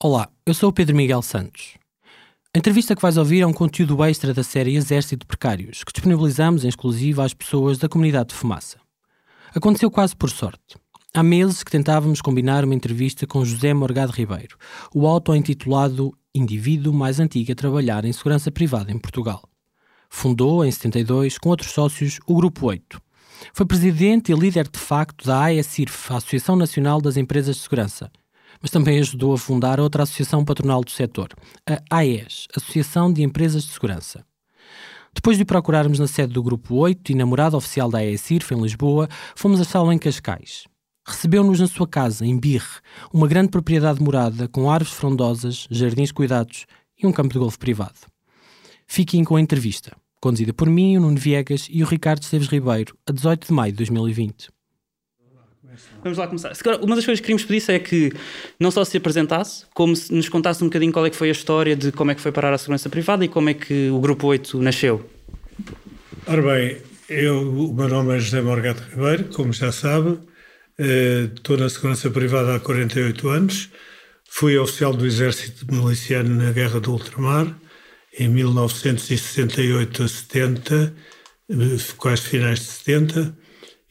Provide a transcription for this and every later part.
Olá, eu sou o Pedro Miguel Santos. A entrevista que vais ouvir é um conteúdo extra da série Exército de Precários, que disponibilizamos em exclusivo às pessoas da comunidade de Fumaça. Aconteceu quase por sorte. Há meses que tentávamos combinar uma entrevista com José Morgado Ribeiro, o auto-intitulado indivíduo mais antigo a trabalhar em segurança privada em Portugal. Fundou, em 72, com outros sócios, o Grupo 8. Foi presidente e líder de facto da AESIRF, Associação Nacional das Empresas de Segurança, mas também ajudou a fundar outra associação patronal do setor, a AES, Associação de Empresas de Segurança. Depois de procurarmos na sede do Grupo 8 e na morada oficial da AESIRF, em Lisboa, fomos a sala em Cascais. Recebeu-nos na sua casa, em Birre, uma grande propriedade morada com árvores frondosas, jardins cuidados e um campo de golfe privado. Fiquem com a entrevista, conduzida por mim, o Nuno Viegas e o Ricardo Esteves Ribeiro, a 18 de maio de 2020. Vamos lá começar. Uma das coisas que queríamos pedir é que não só se apresentasse, como se nos contasse um bocadinho qual é que foi a história de como é que foi parar a segurança privada e como é que o Grupo 8 nasceu. Ora bem, eu, o meu nome é José Morgado Ribeiro, como já sabe, eh, estou na segurança privada há 48 anos, fui oficial do Exército Miliciano na Guerra do Ultramar, em 1968 a 70, eh, quase finais de 70,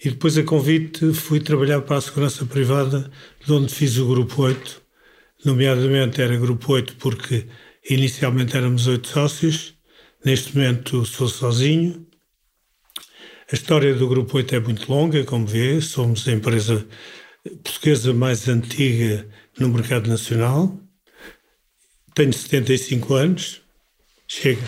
e depois, a convite, fui trabalhar para a segurança privada, de onde fiz o Grupo 8. Nomeadamente era Grupo 8 porque inicialmente éramos oito sócios, neste momento sou sozinho. A história do Grupo 8 é muito longa, como vê, somos a empresa portuguesa mais antiga no mercado nacional. Tenho 75 anos, chega.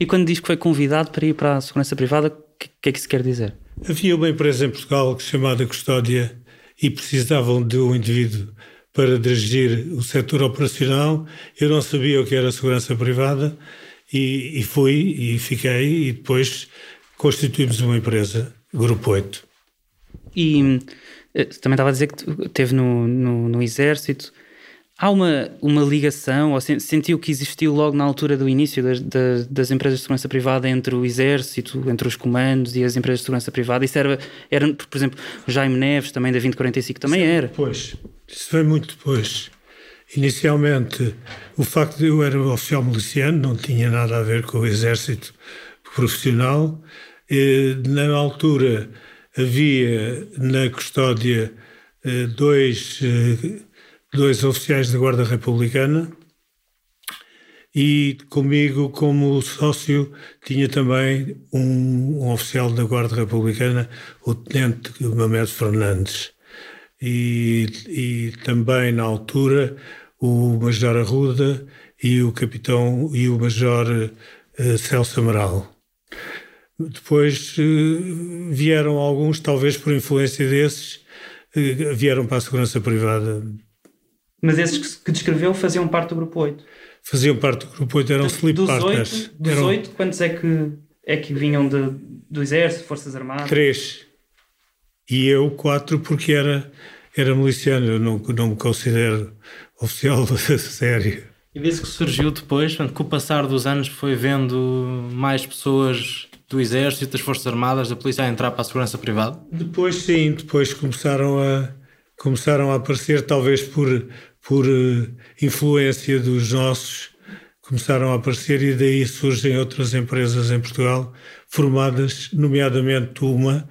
E quando diz que foi convidado para ir para a segurança privada, o que, que é que isso quer dizer? Havia uma empresa em Portugal chamada Custódia e precisavam de um indivíduo para dirigir o setor operacional. Eu não sabia o que era segurança privada e, e fui e fiquei e depois constituímos uma empresa, Grupo 8. E eh, também estava a dizer que teve no, no, no Exército. Há uma, uma ligação, ou sentiu que existiu logo na altura do início das, das, das, empresas de segurança privada entre o Exército, entre os comandos e as empresas de segurança privada? Isso era, era por exemplo, Jaime Neves, também da 2045, também Isso era. Depois, isso foi muito depois. Inicialmente, o facto de eu era oficial miliciano não tinha nada a ver com o Exército profissional. E, na altura, havia na custódia eh, dois eh, dois oficiais da Guarda Republicana e comigo, como sócio, tinha também um, um oficial da Guarda Republicana, o Tenente Mamed Fernandes. E, e também, na altura, o Major Arruda e o Capitão e o Major uh, Celso Amaral. Depois uh, vieram alguns, talvez por influência desses, uh, vieram para a segurança privada mas esses que descreveu faziam parte do grupo 8. Faziam parte do grupo 8, eram então, sleep dos partners. 8, dos eram... 8, quantos é que, é que vinham de, do Exército, Forças Armadas? Três. E eu, quatro, porque era, era miliciano, eu não, não me considero oficial sério. E disse que surgiu depois, portanto, com o passar dos anos foi vendo mais pessoas do Exército, das Forças Armadas, da Polícia a entrar para a segurança privada? Depois sim, depois começaram a, começaram a aparecer, talvez por, por uh, influência dos nossos, começaram a aparecer e daí surgem outras empresas em Portugal, formadas, nomeadamente uma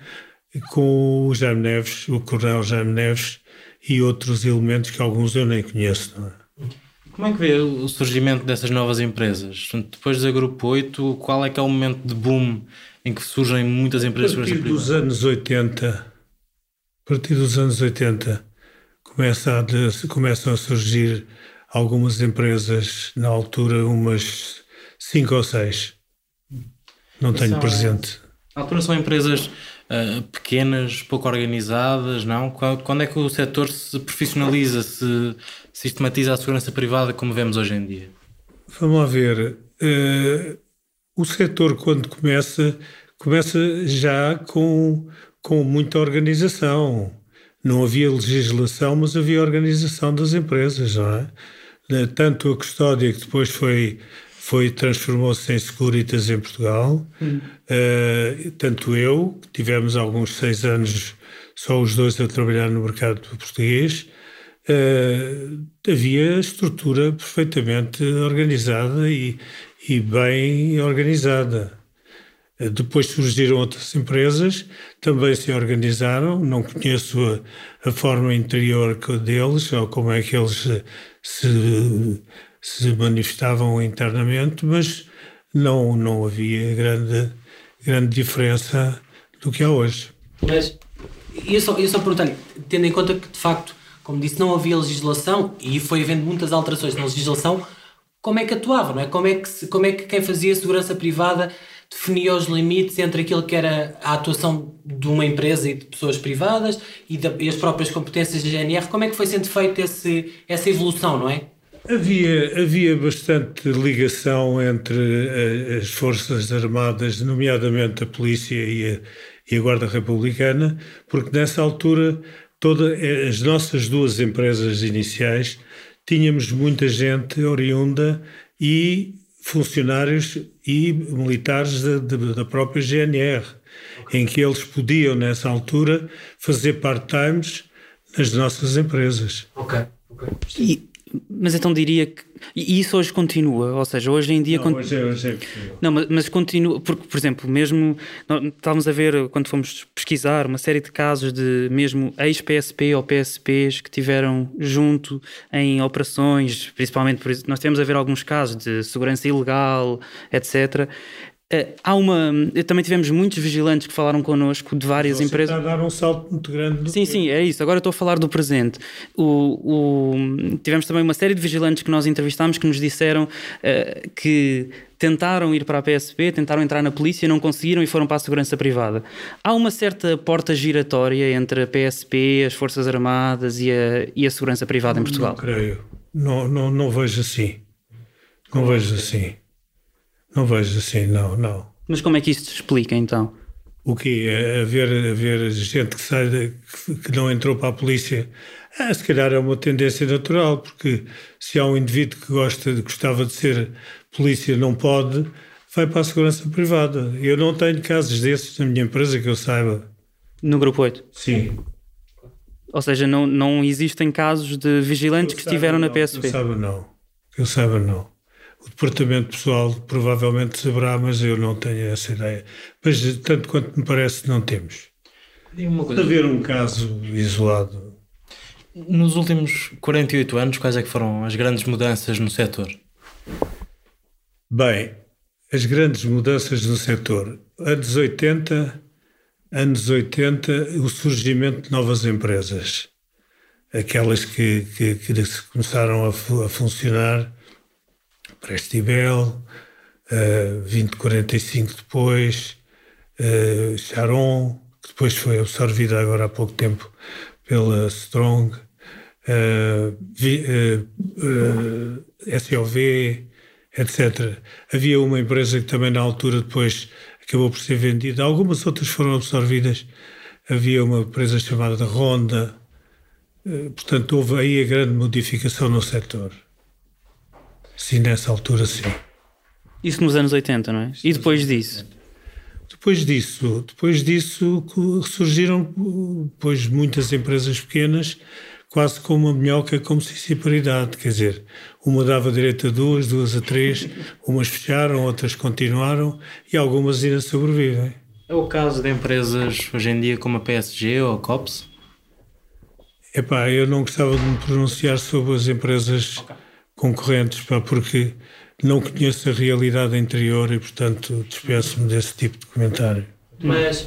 com o Jaime Neves, o Coronel Jaime Neves e outros elementos que alguns eu nem conheço. É? Como é que vê o surgimento dessas novas empresas? Depois da Grupo 8, qual é que é o momento de boom em que surgem muitas empresas? A partir dos anos 80, a partir dos anos 80, começa a, começam a surgir algumas empresas, na altura, umas cinco ou seis. Não tenho são, presente. Na altura são empresas uh, pequenas, pouco organizadas, não? Quando é que o setor se profissionaliza, se sistematiza a segurança privada como vemos hoje em dia? Vamos lá ver. Uh, o setor, quando começa, começa já com, com muita organização não havia legislação, mas havia organização das empresas, não é? Tanto a custódia, que depois foi, foi transformou-se em Securitas em Portugal, hum. uh, tanto eu, que tivemos alguns seis anos, só os dois a trabalhar no mercado português, uh, havia estrutura perfeitamente organizada e, e bem organizada. Depois surgiram outras empresas, também se organizaram. Não conheço a, a forma interior deles ou como é que eles se, se manifestavam internamente, mas não, não havia grande, grande diferença do que há hoje. Mas eu só, eu só perguntar tendo em conta que de facto, como disse, não havia legislação e foi havendo muitas alterações na legislação, como é que atuava, não é? Como é que, como é que quem fazia segurança privada definia os limites entre aquilo que era a atuação de uma empresa e de pessoas privadas e, da, e as próprias competências da GNR? Como é que foi sendo feita essa evolução, não é? Havia, havia bastante ligação entre eh, as Forças Armadas, nomeadamente a Polícia e a, e a Guarda Republicana, porque nessa altura todas eh, as nossas duas empresas iniciais tínhamos muita gente oriunda e funcionários e militares da, da própria GNR, okay. em que eles podiam, nessa altura, fazer part-times nas nossas empresas. Ok. okay. E, mas então diria que. E isso hoje continua, ou seja, hoje em dia. Não, hoje, é, hoje é Não, mas, mas, continua, porque, por exemplo, mesmo. Estávamos a ver, quando fomos pesquisar, uma série de casos de mesmo ex-PSP ou PSPs que tiveram junto em operações, principalmente por isso. Nós temos a ver alguns casos de segurança ilegal, etc. Uh, há uma. Também tivemos muitos vigilantes que falaram connosco de várias Você empresas. Está a dar um salto muito grande. Sim, sim, é isso. Agora estou a falar do presente. O, o... Tivemos também uma série de vigilantes que nós entrevistámos que nos disseram uh, que tentaram ir para a PSP, tentaram entrar na polícia, não conseguiram e foram para a segurança privada. Há uma certa porta giratória entre a PSP, as Forças Armadas e a, e a segurança privada em Portugal? Não creio. Não, não, não vejo assim. Não vejo assim. Não vejo assim, não, não. Mas como é que isso se explica então? O quê? É haver, haver gente que, sai que não entrou para a polícia? Ah, se calhar é uma tendência natural, porque se há um indivíduo que gosta, gostava de ser polícia não pode, vai para a segurança privada. Eu não tenho casos desses na minha empresa que eu saiba. No grupo 8? Sim. Ou seja, não, não existem casos de vigilantes que estiveram não, na PSP? Eu saiba não. Eu saiba não. O departamento pessoal provavelmente saberá, mas eu não tenho essa ideia. Mas tanto quanto me parece, não temos. Pode haver um caso isolado. Nos últimos 48 anos, quais é que foram as grandes mudanças no setor? Bem, as grandes mudanças no setor. Anos 80, anos 80, o surgimento de novas empresas. Aquelas que, que, que começaram a, a funcionar Prestibel, uh, 2045 depois, uh, Charon, que depois foi absorvida agora há pouco tempo pela Strong, uh, vi, uh, SOV, etc. Havia uma empresa que também na altura depois acabou por ser vendida, algumas outras foram absorvidas. Havia uma empresa chamada Ronda, uh, portanto houve aí a grande modificação no setor. Sim, nessa altura, sim. Isso nos anos 80, não é? e depois disso? Depois disso, depois disso surgiram depois muitas empresas pequenas, quase como uma minhoca, como se paridade. Quer dizer, uma dava direito a duas, duas a três, umas fecharam, outras continuaram e algumas ainda sobrevivem. É o caso de empresas hoje em dia como a PSG ou a COPS? Epá, eu não gostava de me pronunciar sobre as empresas okay concorrentes, pá, porque não conheço a realidade anterior e, portanto, despeço-me desse tipo de comentário. Mas,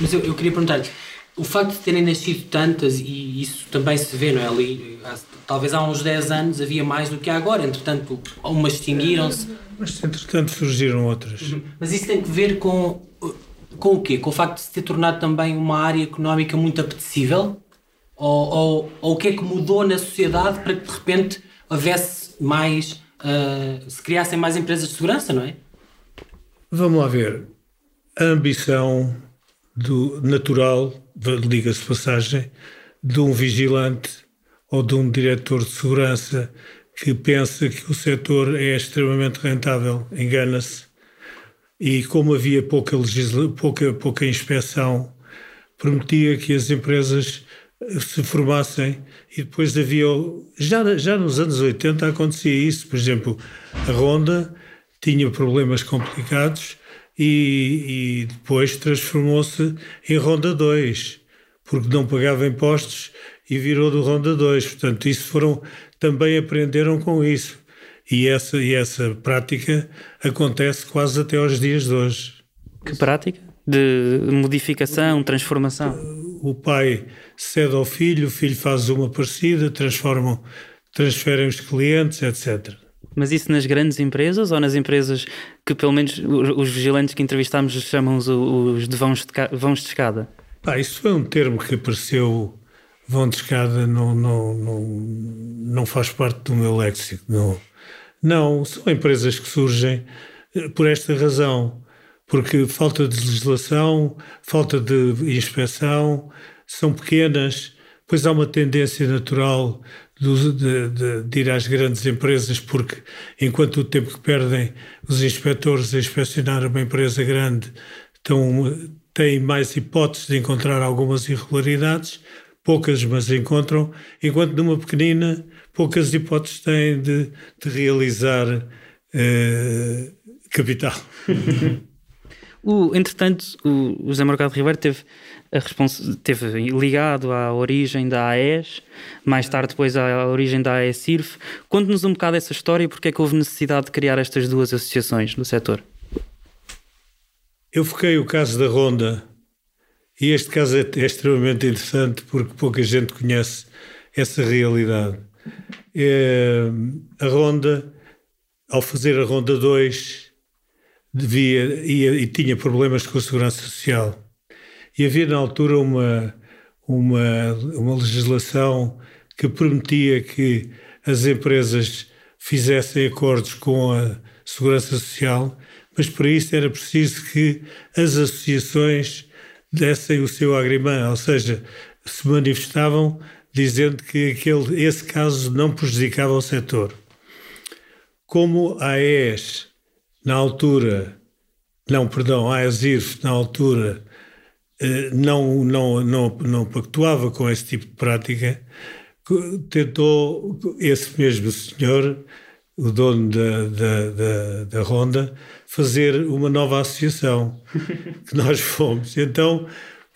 mas eu, eu queria perguntar-lhe, o facto de terem nascido tantas, e isso também se vê, não é? Ali, talvez há uns 10 anos havia mais do que há agora, entretanto, umas extinguiram-se. Mas, entretanto, surgiram outras. Uhum. Mas isso tem que ver com, com o quê? Com o facto de se ter tornado também uma área económica muito apetecível? Ou, ou, ou o que é que mudou na sociedade para que, de repente, houvesse mais. Uh, se criassem mais empresas de segurança, não é? Vamos lá ver. A ambição do natural, liga-se passagem, de um vigilante ou de um diretor de segurança que pensa que o setor é extremamente rentável, engana-se. E como havia pouca, pouca, pouca inspeção, permitia que as empresas se formassem e depois havia. Já, já nos anos 80 acontecia isso. Por exemplo, a Ronda tinha problemas complicados e, e depois transformou-se em Ronda 2, porque não pagava impostos e virou do Ronda 2. Portanto, isso foram. Também aprenderam com isso. E essa, e essa prática acontece quase até aos dias de hoje. Que prática? De modificação, transformação? O pai cede ao filho, o filho faz uma parecida, transformam, transferem os clientes, etc. Mas isso nas grandes empresas ou nas empresas que, pelo menos, os vigilantes que entrevistámos chamam os, os de vãos de, vãos de escada? Ah, isso foi um termo que apareceu. Vão de escada não, não, não, não faz parte do meu léxico. Não, não, são empresas que surgem eh, por esta razão, porque falta de legislação, falta de inspeção, são pequenas, pois há uma tendência natural de, de, de, ir às grandes empresas, porque enquanto o tempo que perdem os inspectores a inspecionar uma empresa grande estão, têm mais hipóteses de encontrar algumas irregularidades, poucas, mas encontram, enquanto numa pequenina poucas hipóteses têm de, de realizar uh, capital. o, entretanto, o José Mercado Ribeiro teve, teve ligado à origem da AES, mais tarde depois à origem da AES-IRF. Conte-nos um bocado essa história e porque é que houve necessidade de criar estas duas associações no setor. Eu foquei o caso da Ronda e este caso é, é extremamente interessante porque pouca gente conhece essa realidade. É, a Ronda, ao fazer a Ronda 2, devia, ia, e tinha problemas com a segurança social. E havia na altura uma, uma, uma legislação que permitia que as empresas fizessem acordos com a segurança social, mas para isso era preciso que as associações dessem o seu agrimã, ou seja, se manifestavam dizendo que aquele, esse caso não prejudicava o setor. Como a AES, na altura, não, perdão, a AESIRF, na altura, eh, não, não, não, não pactuava com esse tipo de prática, tentou esse mesmo senhor, o dono da, da, da, da Ronda, fazer uma nova associação, que nós fomos. Então,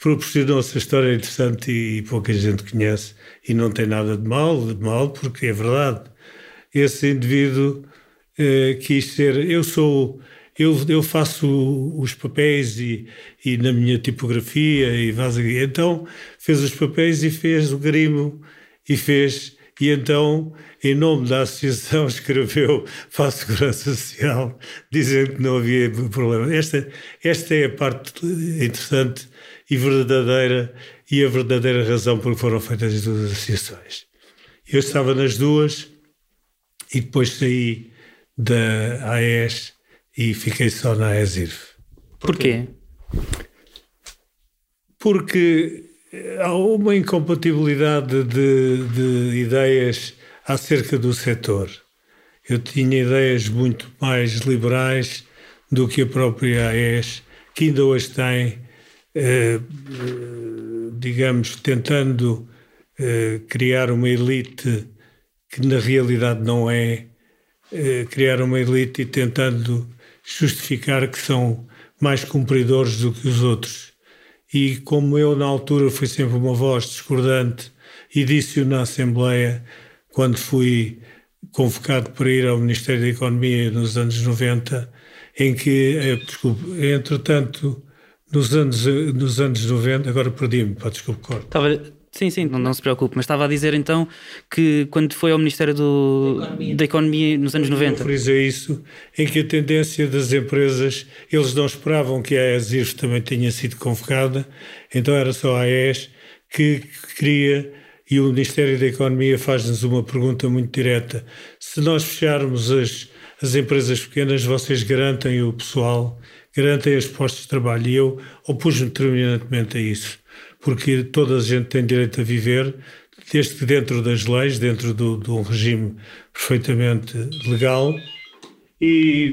proporcionou-se a história interessante e, pouca gente conhece e não tem nada de mal, de mal porque é verdade. Esse indivíduo eh, quis ser, eu sou, eu, eu faço os papéis e, e na minha tipografia e então fez os papéis e fez o grimo e fez e então, em nome da associação, escreveu para a Segurança Social, dizendo que não havia problema. Esta, esta é a parte interessante e verdadeira e a verdadeira razão por que foram feitas as duas associações. Eu estava nas duas e depois saí da AES e fiquei só na AESIRF. Porquê? Porque há uma incompatibilidade de, de ideias acerca do setor. Eu tinha ideias muito mais liberais do que a própria AES, que ainda hoje tem eh, digamos, tentando eh, criar uma elite que na realidade não é, eh, criar uma elite e tentando justificar que são mais cumpridores do que os outros. E como eu, na altura, fui sempre uma voz discordante e disse-o na Assembleia, quando fui convocado para ir ao Ministério da Economia nos anos 90, em que, desculpe, entretanto, nos anos, nos anos 90, agora perdi-me, desculpe, corto. Sim, sim, não, não, se preocupe, mas estava a dizer então que quando foi ao Ministério do, da, Economia. da Economia nos anos 90. Eu isso, em que a tendência das empresas, eles não esperavam que a ESIRF também tenha sido convocada, então era só a AES que queria, e o Ministério da Economia faz-nos uma pergunta muito direta: se nós fecharmos as, as empresas pequenas, vocês garantem o pessoal garantem os postos de trabalho. E eu opus-me determinantemente a isso, porque toda a gente tem direito a viver, desde que dentro das leis, dentro do, de um regime perfeitamente legal. E,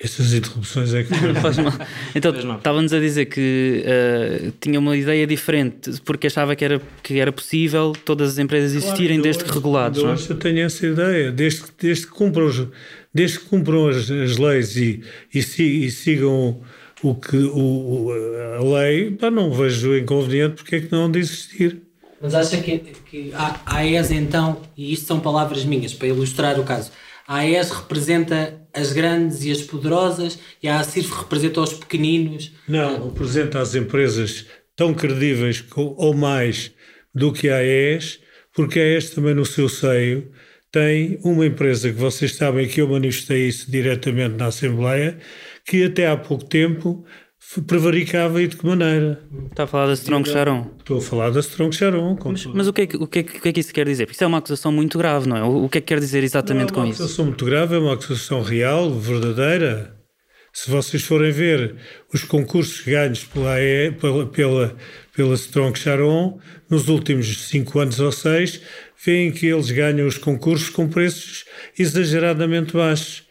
Essas interrupções é que. Não faz mal. Então, estava-nos a dizer que uh, tinha uma ideia diferente, porque achava que era, que era possível todas as empresas existirem claro, desde que regulados. Não, é? eu tenho essa ideia. Desde, desde que cumpram, os, desde que cumpram as, as leis e, e, e, sigam o que, o, a lei, pá, não vejo inconveniente porque é que não de existir. Mas acha que, que a AES então, e isto são palavras minhas para ilustrar o caso, a AES representa as grandes e as poderosas e a ACIRF representa os pequeninos? Não, representa as empresas tão credíveis ou mais do que a AES, porque a AES também no seu seio tem uma empresa que vocês sabem que eu manifestei isso diretamente na Assembleia, que até há pouco tempo prevaricava e de que maneira? Está a falar da Strong Sharon. Estou a falar da Strong Sharon. Mas, mas, o, que é que, o, que é que, o que é que isso quer dizer? Porque isso é uma acusação muito grave, não é? O que é que quer dizer exatamente com isso? É uma acusação muito grave, é uma acusação real, verdadeira. Se vocês forem ver os concursos ganhos pela, pela, pela, pela Strong Sharon, nos últimos cinco anos ou seis, veem que eles ganham os concursos com preços exageradamente baixos.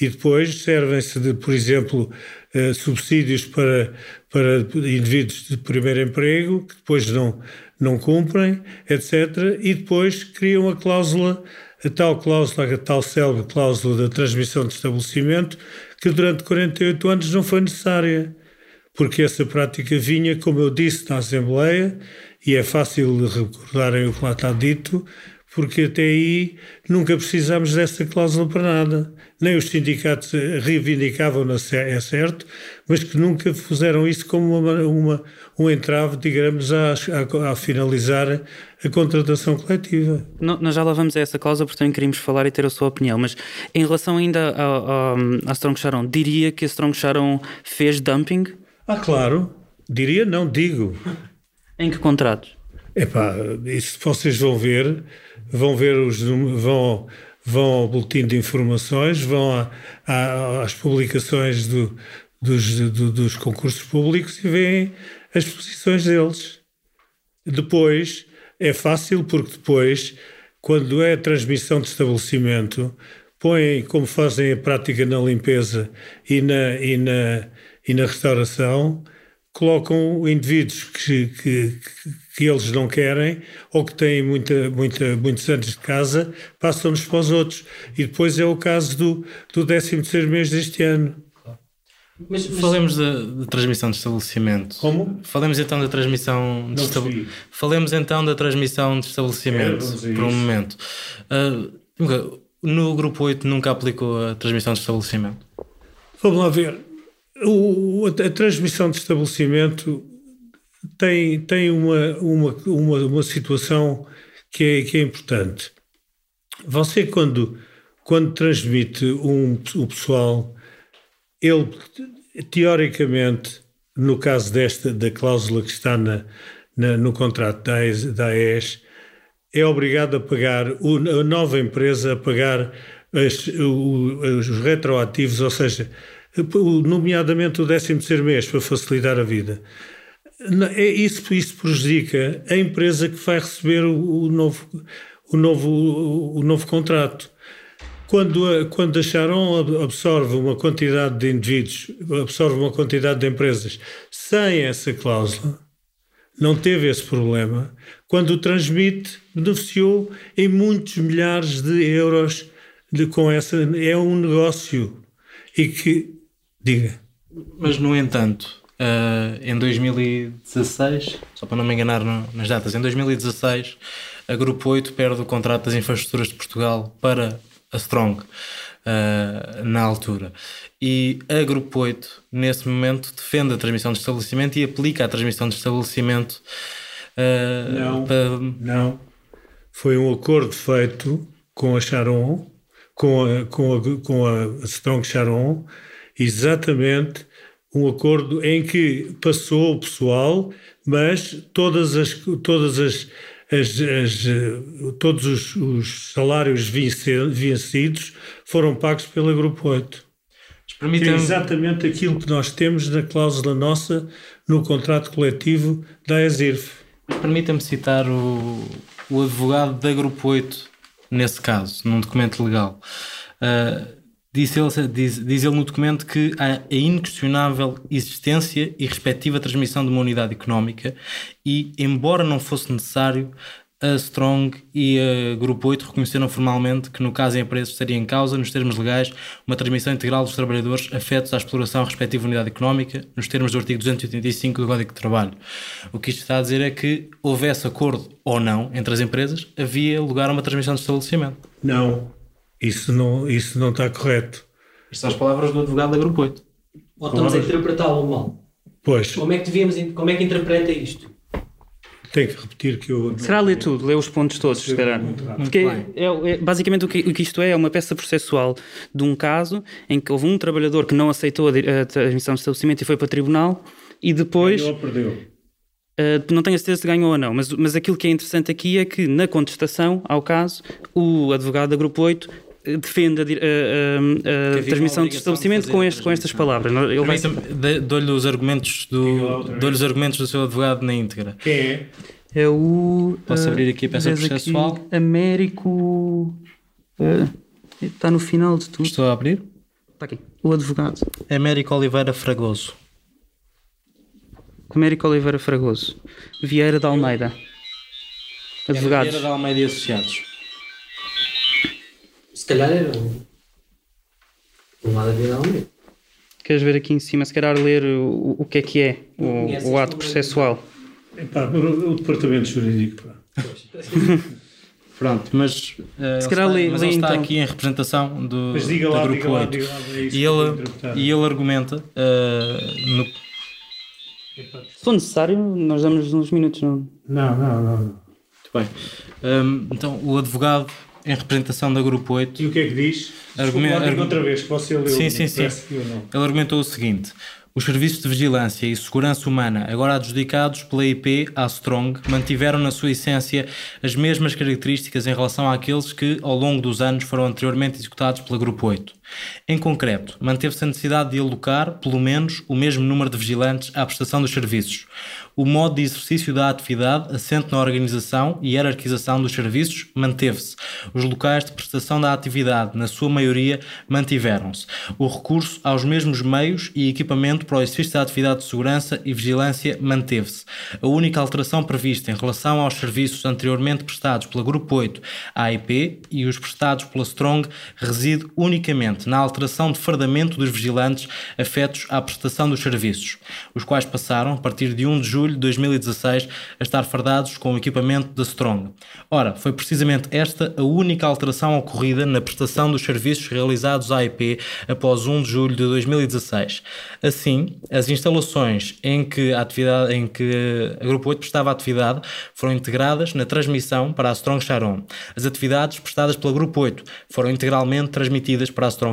E depois servem-se de, por exemplo, eh, subsídios para, para indivíduos de primeiro emprego, que depois não, não cumprem, etc. E depois criam a cláusula, a tal cláusula, a tal célebre cláusula da transmissão de estabelecimento, que durante 48 anos não foi necessária, porque essa prática vinha, como eu disse na Assembleia, e é fácil recordarem o que lá está dito, porque até aí nunca precisámos dessa cláusula para nada. Nem os sindicatos reivindicavam, é certo, mas que nunca fizeram isso como uma, uma um entrave, digamos, a, a, a, finalizar a contratação coletiva. Não, nós já lá vamos a essa cláusula, portanto queríamos falar e ter a sua opinião, mas em relação ainda à Strong Sharon, diria que a Strong Sharon fez dumping? Ah, claro. Diria, não, digo. Em que contratos? Epá, isso vocês vão ver vão ver os vão vão ao boletim de informações, vão a, a, às publicações do, dos, do, dos concursos públicos e veem as posições deles. Depois é fácil porque depois, quando é transmissão de estabelecimento, põem como fazem a prática na limpeza e na, e na, e na restauração, colocam indivíduos que, que, que eles não querem ou que têm muita, muita, muitos anos de casa, passam-nos para os outros. E depois é o caso do, do 13 mês deste ano. Mas, mas... Falemos da, da, transmissão de estabelecimento. Como? Falemos então da transmissão de estab... Falemos então da transmissão de estabelecimento é, por um momento. Uh, no grupo 8 nunca aplicou a transmissão de estabelecimento? Vamos lá ver. O, a, transmissão de estabelecimento tem, tem uma, uma, uma, uma situação que é, que é importante. Você, quando, quando transmite um, o pessoal, ele, teoricamente, no caso desta, da cláusula que está na, na no contrato da AES, da AES, é obrigado a pagar, a nova empresa a pagar as, os retroativos, ou seja, nomeadamente o 13 terceiro mês, para facilitar a vida. É isso, isso prejudica a empresa que vai receber o, o novo, o, novo, o, novo contrato. Quando a, quando a Sharon absorve uma quantidade de indivíduos, absorve uma quantidade de empresas sem essa cláusula, não teve esse problema. Quando o transmite, beneficiou em muitos milhares de euros de, com essa. É um negócio. E que. Diga. Mas, no entanto, Uh, em 2016, só para não me enganar no, nas datas, em 2016 a Grupo 8 perde o contrato das infraestruturas de Portugal para a Strong uh, na altura. E a Grupo 8, nesse momento, defende a transmissão de estabelecimento e aplica a transmissão de estabelecimento. Uh, não, para... não. Foi um acordo feito com a Charon, com a, com a, com a Strong Charon, exatamente um acordo em que passou o pessoal, mas todas as, todas as, as, as todos os, os, salários vencidos foram pagos pela Grupo 8. É exatamente aquilo que nós temos na cláusula nossa no contrato coletivo da ESIRF. Permita-me citar o, o advogado da Grupo 8 nesse caso, num documento legal. Uh, Diz ele, diz, diz ele no documento que há a inquestionável existência e respectiva transmissão de uma unidade económica e, embora não fosse necessário, a Strong e a Grupo 8 reconheceram formalmente que, no caso em empresa, estaria em causa, nos termos legais, uma transmissão integral dos trabalhadores afetos à exploração à respectiva unidade económica, nos termos do artigo 285 do Código de Trabalho. O que isto está a dizer é que, houvesse acordo ou não entre as empresas, havia lugar a uma transmissão de estabelecimento. Não, isso não, isso não está correto. Estas são as palavras do advogado da Grupo 8. Ou estamos a interpretá-lo mal? Pois, Como é que devíamos, como é que interpreta isto? tem que repetir que eu. Será ler tudo, ler os pontos todos, se calhar. Porque é, é- basicamente o que, o que isto é é uma peça processual de um caso em que houve um trabalhador que não aceitou a, di- a transmissão de estabelecimento e foi para tribunal e depois. Ganhou ou perdeu? Uh, não tenho a certeza se ganhou ou não, mas, mas aquilo que é interessante aqui é que, na contestação ao caso, o advogado da Grupo 8 uh, defende a, a- a- a transmissão de de estabelecimento com, este, com estas palavras. Ele vai, Dou-lhe os argumentos do, dou-lhe os argumentos do seu advogado na íntegra. Quem é? é o. Posso uh, abrir aqui a peça processual? Américo. uh, está no final de tudo. Estou a abrir. Está aqui. O advogado. Américo Oliveira Fragoso. Américo Oliveira Fragoso. Vieira de Almeida. Advogados. Vieira de Almeida e Associados. Se calhar era um. Um lado da vida Almeida. Queres ver aqui em cima, se calhar ler o, o que é que é o, o ato processual? Epá, o, o departamento jurídico. Pá. Pronto, mas, uh, Se calhar ele lê- está, mas lê ele está então. aqui em representação do, Mas diga do lá, Grupo diga lá, 8. diga lá, é e, ele, e ele argumenta uh, no, Se for necessário, nós damos uns minutos. Não? Não, não, não. não. Muito bem. Um, então, o advogado em representação da Grupo 8 E o que é que diz? Argumen- Desculpa, lá, diga argu- outra vez, que você leu. Sim, sim, sim. Ele argumentou o seguinte: os serviços de vigilância e segurança humana, agora adjudicados pela IP à Strong, mantiveram na sua essência as mesmas características em relação àqueles que, ao longo dos anos, foram anteriormente executados pela Grupo 8. Em concreto, manteve-se a necessidade de alocar, pelo menos, o mesmo número de vigilantes à prestação dos serviços. O modo de exercício da atividade, assente na organização e hierarquização dos serviços, manteve-se. Os locais de prestação da atividade, na sua maioria, mantiveram-se. O recurso aos mesmos meios e equipamento para o exercício da atividade de segurança e vigilância manteve-se. A única alteração prevista em relação aos serviços anteriormente prestados pela Grupo 8 à IP e os prestados pela Strong reside unicamente na alteração de fardamento dos vigilantes afetos à prestação dos serviços, os quais passaram, a partir de 1 de julho de 2016, a estar fardados com o equipamento da Strong. Ora, foi precisamente esta a única alteração ocorrida na prestação dos serviços realizados à IP após 1 de julho de 2016. Assim, as instalações em que a, atividade, em que a Grupo 8 prestava atividade foram integradas na transmissão para a Strong Sharon. As atividades prestadas pela Grupo 8 foram integralmente transmitidas para a Strong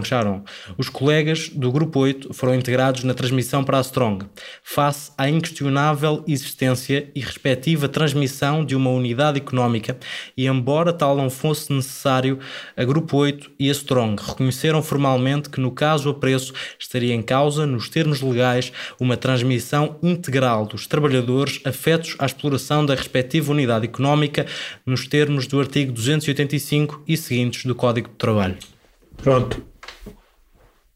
Os colegas do Grupo 8 foram integrados na transmissão para a Strong. Face à inquestionável existência e respectiva transmissão de uma unidade económica, e embora tal não fosse necessário, a Grupo 8 e a Strong reconheceram formalmente que, no caso a preço, estaria em causa, nos termos legais, uma transmissão integral dos trabalhadores afetos à exploração da respectiva unidade económica, nos termos do artigo 285 e seguintes do Código de Trabalho. Pronto.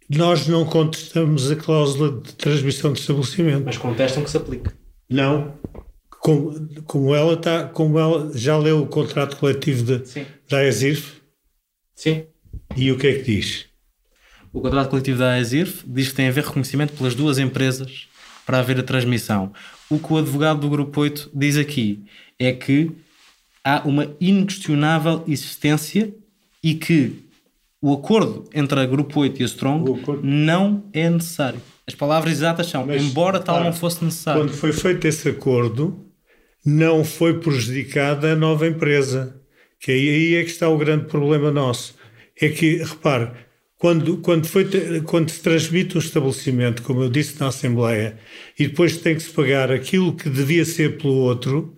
Nós não contestamos a cláusula de transmissão de estabelecimento. contestam que se aplique. Não. Como, como ela está, como ela já leu o contrato coletivo de, Sim. da ESIRF Sim. e o que é que diz? O contrato coletivo da AESIRF diz que tem a haver reconhecimento pelas duas empresas para haver a transmissão. O que o advogado do Grupo 8 diz aqui é que há uma inquestionável existência e que o acordo entre a Grupo 8 e a Strong não é necessário. As palavras exatas são, Mas, embora tal claro, não fosse necessário. Quando foi feito esse acordo, não foi prejudicada a nova empresa. Que aí, é que está o grande problema nosso. É que, repare, quando, quando, foi, quando se transmite um estabelecimento, como eu disse na Assembleia, e depois tem que se pagar aquilo que devia ser pelo outro,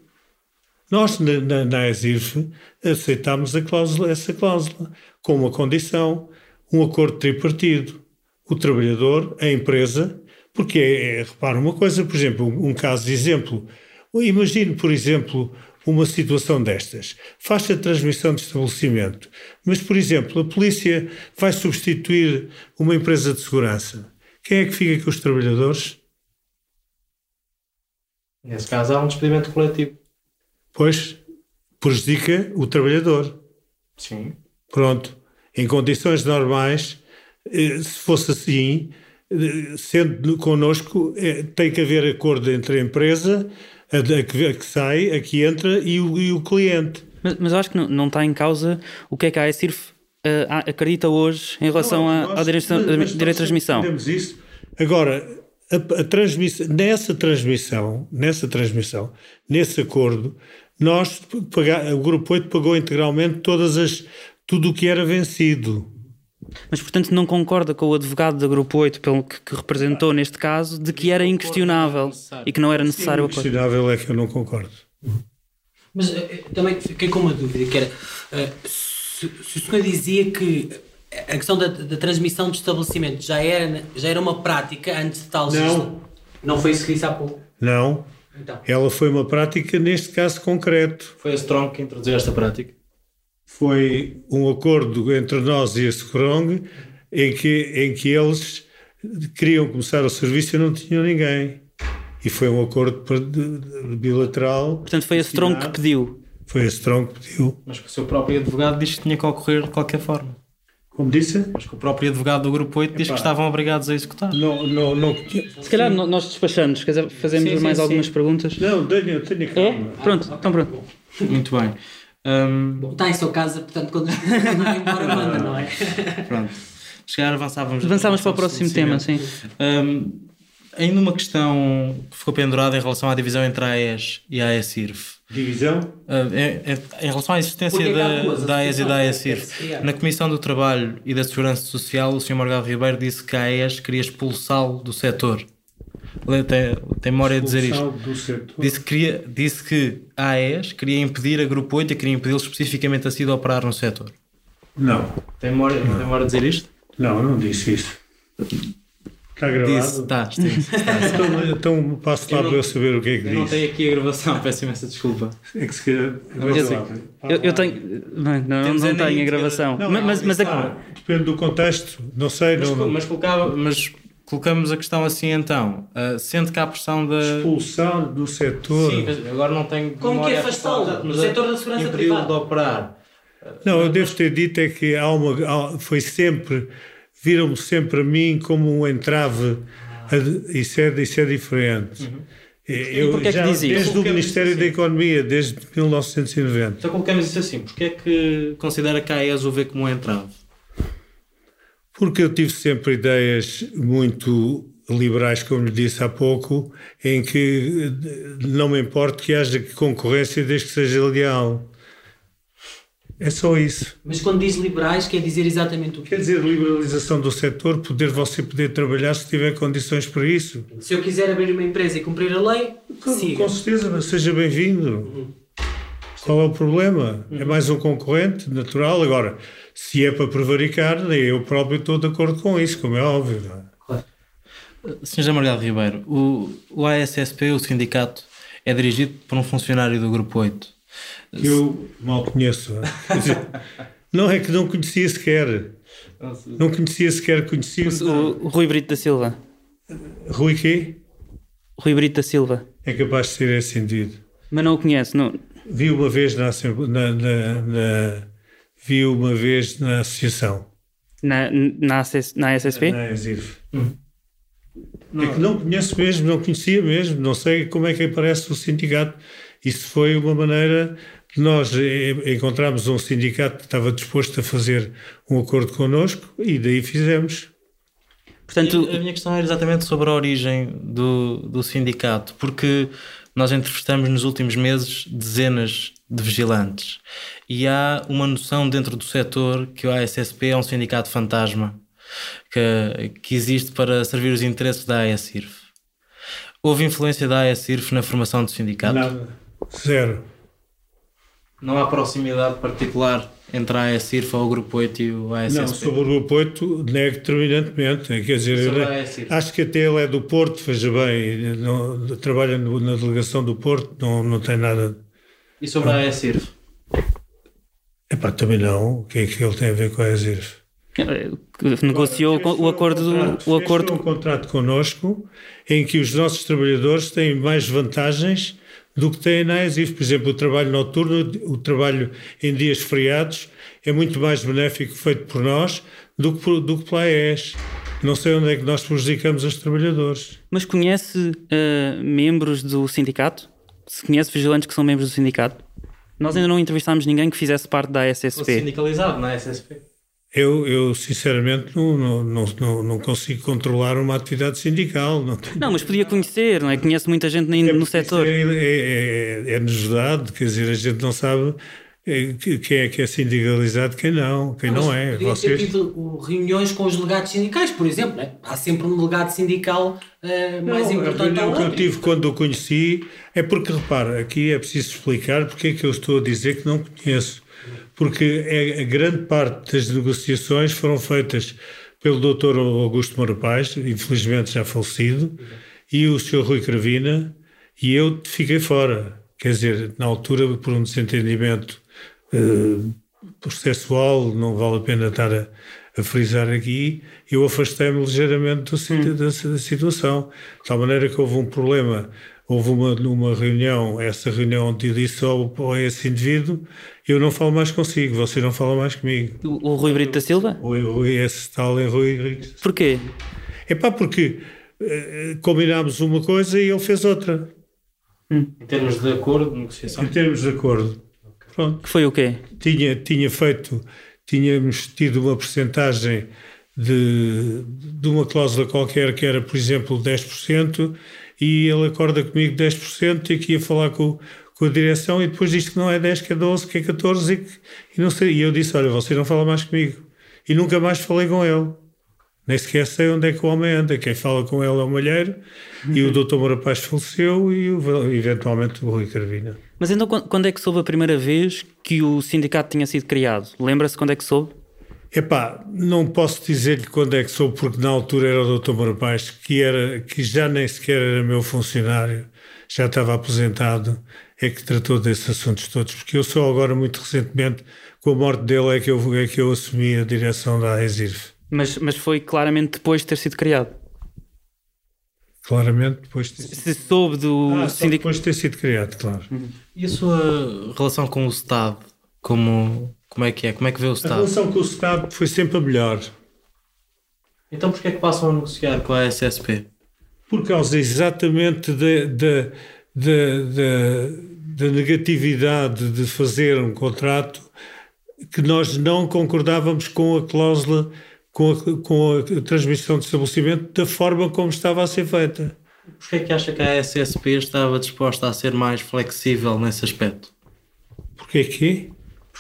nós, na, na, na ESIF, aceitámos cláusula, essa cláusula, com uma condição, um acordo tripartido. O trabalhador, a empresa, porque, é, é, repara uma coisa, por exemplo, um, um caso de exemplo. Imagine, por exemplo, uma situação destas. Faz-se a transmissão de estabelecimento. Mas, por exemplo, a polícia vai substituir uma empresa de segurança. Quem é que fica com os trabalhadores? Nesse caso, há um despedimento coletivo. Pois prejudica o trabalhador. Sim. Pronto. Em condições normais, eh, se fosse assim, eh, sendo connosco, eh, tem que haver acordo entre a empresa, a que, sai, a que entra e o, e o cliente. Mas, mas eu acho que não, não, está em causa o que é que a AECIRF uh, acredita hoje em relação não, ao direito, de transmissão. Isso. Agora, a, a transmissão, nessa transmissão, nessa transmissão, nesse acordo, nós, o Grupo 8 pagou integralmente todas as, tudo o que era vencido. Mas, portanto, não concorda com o advogado da Grupo 8, pelo que, que representou neste caso, de que era inquestionável e que não era necessário o acordo? Inquestionável é que eu não concordo. Mas eh, também fiquei com uma dúvida, que era, uh, se, se o senhor dizia que a questão da, da, transmissão de estabelecimento já era, já era uma prática antes de tal... Não. Não foi isso que disse há pouco? Não. Então. Ela foi uma prática neste caso concreto. Foi a Strong que introduziu esta prática? Foi um acordo entre nós e a Strong em que, em que eles queriam começar o serviço e não tinham ninguém. E foi um acordo bilateral. Portanto, foi a Strong que pediu. Foi a Strong que pediu. Mas o seu próprio advogado disse que tinha que ocorrer de qualquer forma. Como disse? Mas que o próprio advogado do Grupo 8 diz que estavam obrigados a executar. Não, não, não. Se calhar nós despachamos, quer dizer, fazemos sim, mais sim, algumas sim. perguntas. Não, tenho, tenho calma. É? Pronto, então pronto. Muito bem. Um... Bom, está em sua casa, portanto, quando vai embora, manda, não é? Pronto. Se avançávamos. Avançávamos para o próximo tema, sim. Um, ainda uma questão que ficou pendurada em relação à divisão entre a AES e a AESIRF. Divisão? Uh, é, é, em relação à existência é da, da AES e da AESIRF, na Comissão do Trabalho e da Segurança Social, o Sr. Morgado Ribeiro disse que a AES queria expulsá-lo do setor. Tem, tem memória de dizer isto. Disse que, queria, disse que a AES queria impedir a Grupo 8 e queria impedi-lo especificamente a si de operar no setor. Não. Tem memória, não. tem memória de dizer isto? Não, não disse isso. Está gravado? Disse, está, está. então, então passo lá para eu saber o que é que eu disse. não tenho aqui a gravação, peço imensa desculpa. É que se calhar. Eu, eu, tenho. Não, não, não tenho a gravação. Não, mas, mas, ah, depende do contexto, não sei. Mas, não, mas colocava. Mas colocamos a questão assim então, uh, sendo que há pressão da. Expulsão do setor. Sim, agora não tenho. Como que é afastá-lo do setor da segurança privada? de operar. Não, eu devo ter dito é que há uma, há, foi sempre viram-me sempre a mim como um entrave. Isso, é, isso é diferente. Uhum. Eu, é já, desde o Ministério assim? da Economia, desde 1990. Então colocamos isso assim, porque é que considera que a AES o vê como um entrave? Porque eu tive sempre ideias muito liberais, como lhe disse há pouco, em que não me importa que haja concorrência desde que seja leal. É só isso. Mas quando diz liberais, quer dizer exatamente o quê? Quer dizer liberalização do setor, poder você poder trabalhar se tiver condições para isso. Se eu quiser abrir uma empresa e cumprir a lei, com, siga. com certeza, seja bem-vindo. Uhum. Qual é o problema? Uhum. É mais um concorrente natural. Agora, se é para prevaricar, eu próprio estou de acordo com isso, como é óbvio. É? Claro. Sr. Margado Ribeiro, o, o ASSP, o sindicato, é dirigido por um funcionário do Grupo 8 que eu mal conheço. não é que não conhecia sequer. Não conhecia sequer, conhecia. O, o Rui Brito da Silva. Rui quê? Rui Brito da Silva. É capaz de ser ascendido. Mas não o conhece, não? Vi uma vez na, na, na, na vi uma vez na associação. Na, na, na SSP? Na ESIF. Hum. É que não conheço mesmo, não conhecia mesmo, não sei como é que aparece o sindicato. Isso foi uma maneira que nós encontramos um sindicato que estava disposto a fazer um acordo connosco e daí fizemos. Portanto, a minha questão era exatamente sobre a origem do, do sindicato, porque nós entrevistamos nos últimos meses dezenas de vigilantes e há uma noção dentro do setor que o ASSP é um sindicato fantasma que, que existe para servir os interesses da ASIRF. Houve influência da ASIRF na formação do sindicato? Nada. Zero. Não há proximidade particular entre a ASIRF ou o Grupo 8 e o ASSP? Não, sobre o Grupo 8 nego determinantemente. Quer dizer, acho que até ele é do Porto, veja bem, não, trabalha no, na delegação do Porto, não, não tem nada E sobre a ESIRF? Epá, também não. O que é que ele tem a ver com a ESIRF? Que negociou o acordo do, o acordo um contrato connosco em que os nossos trabalhadores têm mais vantagens do que têm na ESIF. Por exemplo, o trabalho noturno, o trabalho em dias feriados é muito mais benéfico feito por nós do que, por, do que pela AES. Não sei onde é que nós prejudicamos os trabalhadores. Mas conhece uh, membros do sindicato? Se conhece vigilantes que são membros do sindicato? Nós ainda não entrevistámos ninguém que fizesse parte da SSP. sindicalizado na SSP. Eu, eu sinceramente, não, não, não, não consigo controlar uma atividade sindical. Não, tenho... não mas podia conhecer, não é? Conhece muita gente é no setor. É, é, é, é novidade, quer dizer, a gente não sabe é, quem é que é sindicalizado, quem não, quem não, não é. Podia Vocês... ter tido reuniões com os delegados sindicais, por exemplo. Né? Há sempre um delegado sindical uh, mais não, importante. A reunião que eu tive quando o conheci é porque, repara, aqui é preciso explicar porque é que eu estou a dizer que não conheço porque é, a grande parte das negociações foram feitas pelo Dr. Augusto Moura Paz, infelizmente já falecido, e o Sr. Rui Cravina, e eu fiquei fora. Quer dizer, na altura, por um desentendimento uh, processual, não vale a pena estar a, a frisar aqui, eu afastei-me ligeiramente do, hum. da, da, situação. De tal maneira que houve um problema houve uma, uma reunião, essa reunião onde eu disse ao, ao esse indivíduo, eu não falo mais consigo, você não fala mais comigo. O, o Rui Brito da Silva? O, o, esse tal é Rui Brito. Porquê? É pá, porque uh, combinámos uma coisa e ele fez outra. Hum. Em termos de acordo, de negociação? Em termos de acordo. Pronto. Que foi o quê? Tinha, tinha feito, tínhamos tido uma percentagem de, de uma cláusula qualquer que era, por exemplo, 10%, e ele acorda comigo 10% e que ia falar com, com a direção e depois diz que não é 10, que é 12, que é 14 e, que, e não sei. E eu disse, olha, você não fala mais comigo. E nunca mais falei com ele. Nem sequer sei onde é que o homem anda. Quem fala com ele é o Malheiro uhum. e o Dr. Moura Paz faleceu e o, eventualmente o Rui Carvina. Mas então quando é que soube a primeira vez que o sindicato tinha sido criado? Lembra-se quando é que soube? Epá, não posso dizer-lhe quando é que sou, porque na altura era o Dr. Marapaz, que, era, que já nem sequer era meu funcionário, já estava aposentado, é que tratou desses assuntos todos, porque eu só agora, muito recentemente, com a morte dele, é que eu, é que eu assumi a direção da ESIRF. Mas, mas foi claramente depois de ter sido criado? Claramente depois de ter sido... Se soube do ah, sindicato... depois de ter sido criado, claro. E a sua relação com o Estado, como como é que é? Como é que vê o Estado? A relação com o Estado foi sempre a melhor. Então porquê é que passam a negociar com a SSP? Por causa exatamente da, da, da, da, da negatividade de fazer um contrato que nós não concordávamos com a cláusula, com a, com a transmissão de estabelecimento da forma como estava a ser feita. Porquê é que acha que a SSP estava disposta a ser mais flexível nesse aspecto? Porquê que?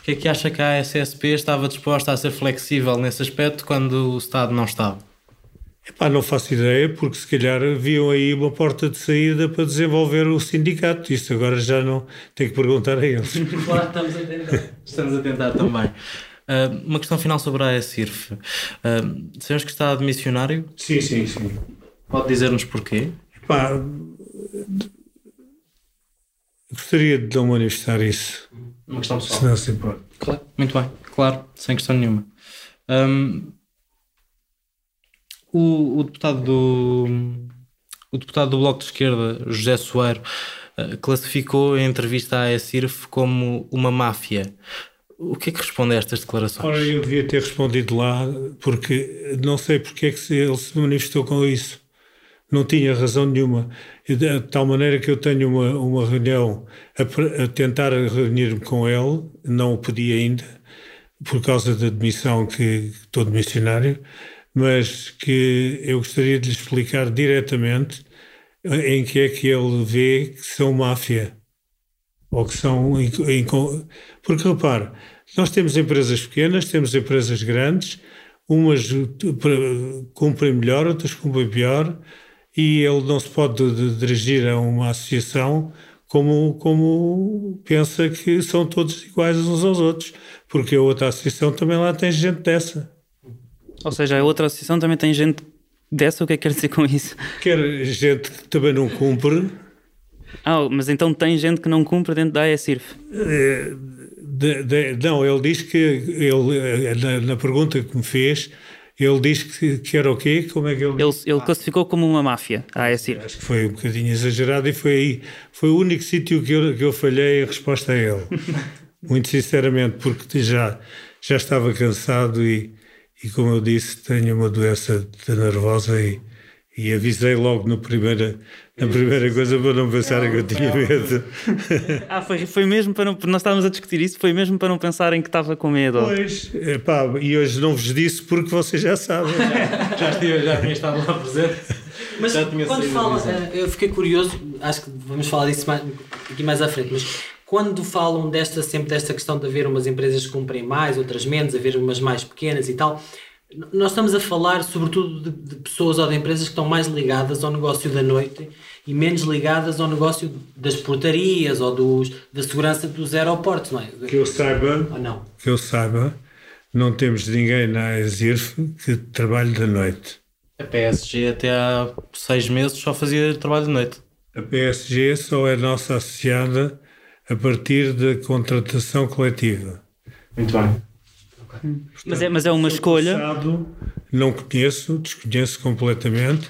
É que acha que a SSP estava disposta a ser flexível nesse aspecto quando o Estado não estava? Epá, não faço ideia, porque se calhar viam aí uma porta de saída para desenvolver o sindicato. Isso agora já não tenho que perguntar a eles. Claro, estamos a tentar. Estamos a tentar também. Uh, uma questão final sobre a ESIRF. Uh, sabemos que está de missionário? Sim, sim, sim. Pode dizer-nos porquê? Epá, gostaria de não manifestar isso. Uma questão pessoal. Se não se importa. Claro. Muito bem, claro, sem questão nenhuma. Um, o, o, deputado do o deputado do Bloco de Esquerda, José Soeiro, uh, classificou a entrevista à ESIRF como uma máfia. O que é que responde a estas declarações? Ora, eu devia ter respondido lá, porque não sei porque é que ele se manifestou com isso não tinha razão nenhuma. De tal maneira que eu tenho uma, uma reunião a, a tentar reunir-me com ele, não o pedi ainda, por causa da demissão que estou de missionário, mas que eu gostaria de lhe explicar diretamente em que é que ele vê que são máfia. Ou que são. Porque repare, nós temos empresas pequenas, temos empresas grandes, umas cumprem melhor, outras cumprem pior e ele não se pode dirigir a uma associação como, como pensa que são todos iguais uns aos outros, porque a outra associação também lá tem gente dessa. Ou seja, a outra associação também tem gente dessa, o que é que quer dizer com isso? Quer gente que também não cumpre Ah, mas então tem gente que não cumpre dentro da AECIRF? Eh, de, de, não, ele diz que, ele, na, na, pergunta que me fez, ele diz que, que era o quê? Como é que ele Ele, ele classificou como uma máfia, a AECIRF. Acho que foi um bocadinho exagerado e foi aí, foi o único sítio que eu, que eu falhei a resposta a ele. Muito sinceramente, porque já, já estava cansado e, e, como eu disse, tenho uma doença nervosa e, e avisei logo no primeira, na primeira coisa para não pensarem que eu tinha medo. ah, foi, foi mesmo para não. Nós estávamos a discutir isso, foi mesmo para não pensarem que estava com medo. Pois, epá, e hoje não vos disse porque vocês já sabem. já, já, já tinha estado lá presente. Mas quando fala, eh, eu fiquei curioso, acho que vamos falar disso mais, aqui mais à frente, mas quando falam desta, sempre desta questão de haver umas empresas que cumprem mais, outras menos, haver umas mais pequenas e tal, nós estamos a falar sobretudo de, de, pessoas ou de empresas que estão mais ligadas ao negócio da noite e menos ligadas ao negócio das portarias ou dos, da segurança dos aeroportos, não é? Que eu saiba, ou não? que eu saiba, não temos ninguém na ESIRF que trabalhe da noite. A PSG até há seis meses só fazia trabalho de noite. A PSG só é nossa associada a partir da contratação coletiva. Muito bem. Portanto, mas, é, mas é uma escolha. Passado, não conheço, desconheço completamente.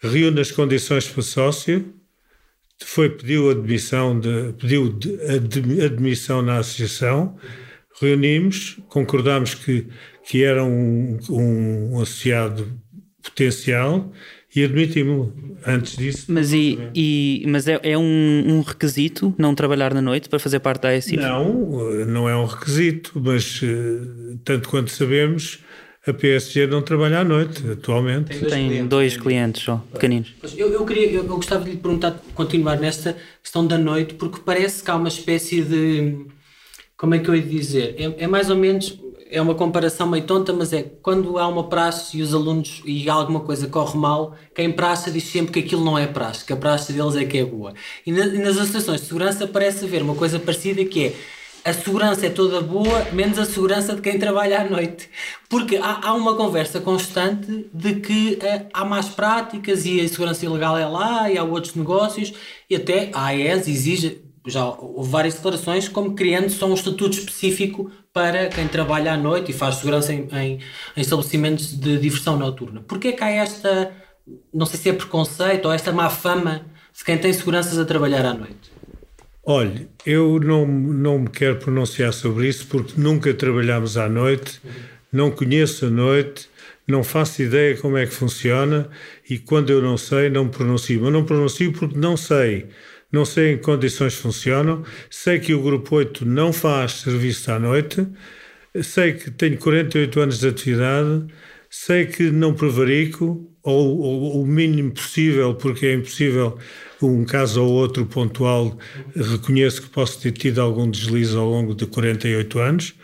Reúne as condições para sócio, foi, pediu admissão, de, pediu de, admissão na associação, reunimos, concordámos que, que era um, um associado potencial e admitimos antes disso. Mas, e, e, mas é, é um, um, requisito não trabalhar na noite para fazer parte da ASIF? Não, não é um requisito, mas eh, tanto quanto sabemos, a PSG não trabalha à noite atualmente. Tem dois, Tem clientes, dois clientes só, pequeninos. Eu, eu, queria, eu, eu gostava de lhe perguntar, continuar nesta questão da noite, porque parece que há uma espécie de. Como é que eu ia dizer? É, é mais ou menos é uma comparação meio tonta, mas é quando há uma praxe e os alunos e alguma coisa corre mal, quem praça diz sempre que aquilo não é praxe, que a praxe deles é que é boa. E, na, e nas associações de segurança parece haver uma coisa parecida que é a segurança é toda boa, menos a segurança de quem trabalha à noite. Porque há, há uma conversa constante de que uh, há más práticas e a segurança ilegal é lá e há outros negócios e até a AES exige, já houve várias declarações, como criando só um estatuto específico para quem trabalha à noite e faz segurança em, em, em estabelecimentos de diversão noturna. Porquê que há esta, não sei se é preconceito ou esta má fama de quem tem seguranças a trabalhar à noite? Olhe, eu não, não me quero pronunciar sobre isso porque nunca trabalhamos à noite, não conheço a noite, não faço ideia como é que funciona e quando eu não sei, não me pronuncio. Mas não pronuncio porque não sei não sei em que condições funcionam, sei que o Grupo 8 não faz serviço à noite, sei que tenho 48 anos de atividade, sei que não prevarico, ou, ou, o mínimo possível, porque é impossível um caso ou outro pontual, reconheço que posso ter tido algum deslize ao longo de 48 anos,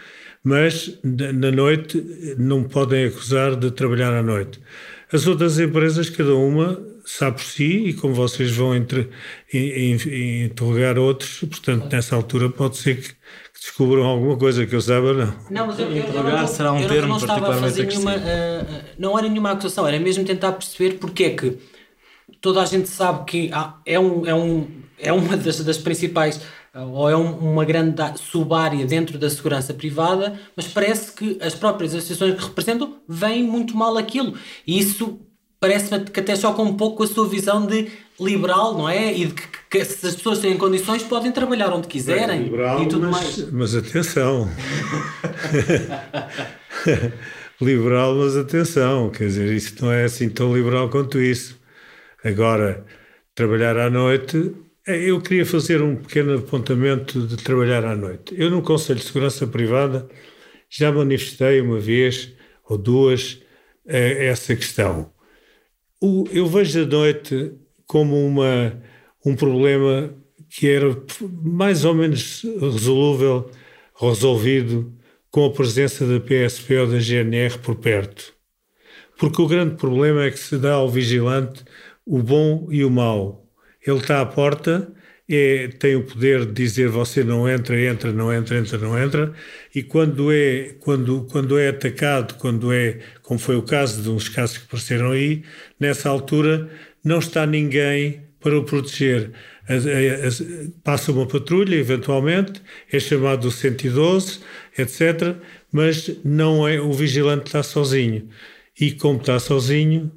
mas na noite não podem acusar de trabalhar à noite. As outras empresas, cada uma sabe por si e como vocês vão entre, in, in, interrogar outros, portanto, nessa altura pode ser que, que descubram alguma coisa que eu saiba, não. Não, mas eu, eu, eu não, será um eu termo não estava a fazer nenhuma, uh, não era nenhuma acusação, era mesmo tentar perceber porque é que toda a gente sabe que há, é, um, é, um, é uma das, das principais ou é um, uma grande subárea dentro da segurança privada, mas parece que as próprias associações que representam veem muito mal aquilo. E isso parece-me que até choca um pouco com a sua visão de liberal, não é? E de que, que se as pessoas têm condições podem trabalhar onde quiserem é liberal, e tudo mas, mais. Mas atenção. liberal, mas atenção, quer dizer, isso não é assim tão liberal quanto isso. Agora, trabalhar à noite, é, eu queria fazer um pequeno apontamento de trabalhar à noite. Eu, no Conselho de Segurança Privada, já manifestei uma vez ou duas eh, essa questão o, eu vejo a noite como uma, um problema que era mais ou menos resolúvel, resolvido com a presença da PSP ou da GNR por perto. Porque o grande problema é que se dá ao vigilante o bom e o mau. Ele está à porta, é, tem o poder de dizer você não entra, entra, não entra, entra, não entra, e quando é, quando, quando é atacado, quando é, como foi o caso de uns casos que apareceram aí, nessa altura não está ninguém para o proteger. passa uma patrulha, eventualmente, é chamado o 112, etc. Mas não é o vigilante está sozinho. E como está sozinho,